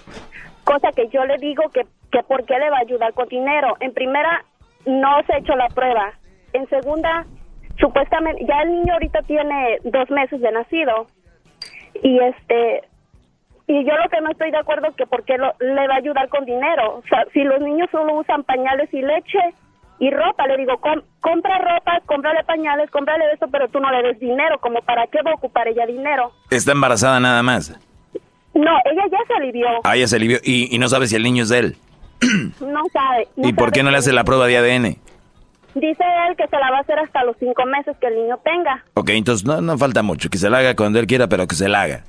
cosa que yo le digo que, que por qué le va a ayudar con dinero. En primera, no se ha hecho la prueba. En segunda, supuestamente, ya el niño ahorita tiene dos meses de nacido. Y este, y yo lo que no estoy de acuerdo es que por qué lo- le va a ayudar con dinero. O sea, si los niños solo usan pañales y leche, y ropa. Le digo, "Com- compra ropa, cómprale pañales, cómprale esto, pero tú no le des dinero, como para qué va a ocupar ella dinero. Está embarazada nada más. No, ella ya se alivió. Ah, ya se alivió. Y, y no sabe si el niño es de él. [CLEARS THROAT] No sabe. no ¿Y por qué no le hace la prueba de ADN? Dice él que se la va a hacer hasta los cinco meses que el niño tenga. Ok, entonces no, no falta mucho. Que se la haga cuando él quiera, pero que se la haga.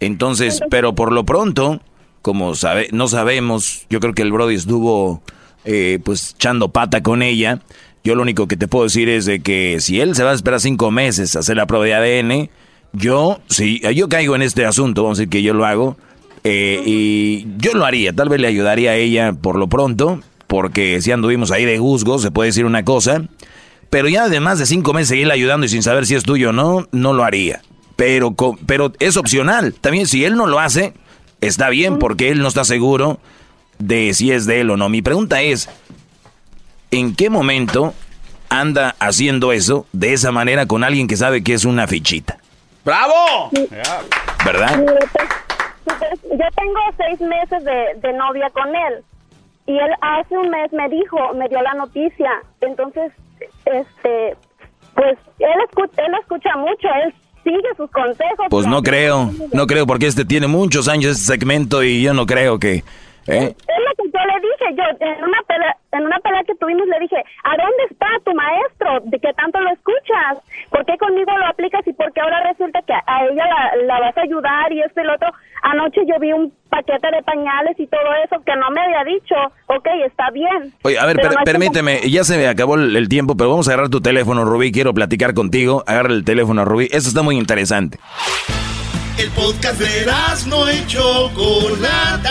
Entonces, pero por lo pronto, como sabe, no sabemos, yo creo que el Brody estuvo eh, pues echando pata con ella. Yo lo único que te puedo decir es de que si él se va a esperar cinco meses a hacer la prueba de ADN, yo, si yo caigo en este asunto, vamos a decir que yo lo hago, eh, y yo lo haría, tal vez le ayudaría a ella por lo pronto, porque si anduvimos ahí de juzgo, se puede decir una cosa, pero ya además de cinco meses seguirle ayudando y sin saber si es tuyo o no, no lo haría. Pero, pero es opcional. También si él no lo hace, está bien porque él no está seguro de si es de él o no. Mi pregunta es, ¿en qué momento anda haciendo eso de esa manera con alguien que sabe que es una fichita? ¡Bravo! ¿Verdad? Yo tengo seis meses de, de novia con él y él hace un mes me dijo, me dio la noticia. Entonces, este, pues él escucha, él escucha mucho, él sigue sus consejos. Pues no creo, no creo porque este tiene muchos años este segmento y yo no creo que... ¿eh? Es lo que yo le dije, yo en una pelea, en una pelea que tuvimos le dije, ¿a dónde está tu maestro? ¿De qué tanto lo escuchas? ¿Por qué conmigo lo aplicas y por qué ahora resulta que a ella la, la vas a ayudar y esto y lo otro? Anoche yo vi un paquete de pañales y todo eso que no me había dicho, ok, está bien. Oye, a ver, Pero per- no hay que- permíteme, ya se me acabó el, el tiempo, pero vamos a agarrar tu teléfono, Rubí, quiero platicar contigo. Agarra el teléfono, Rubí, eso está muy interesante. El podcast de no y Chocolata.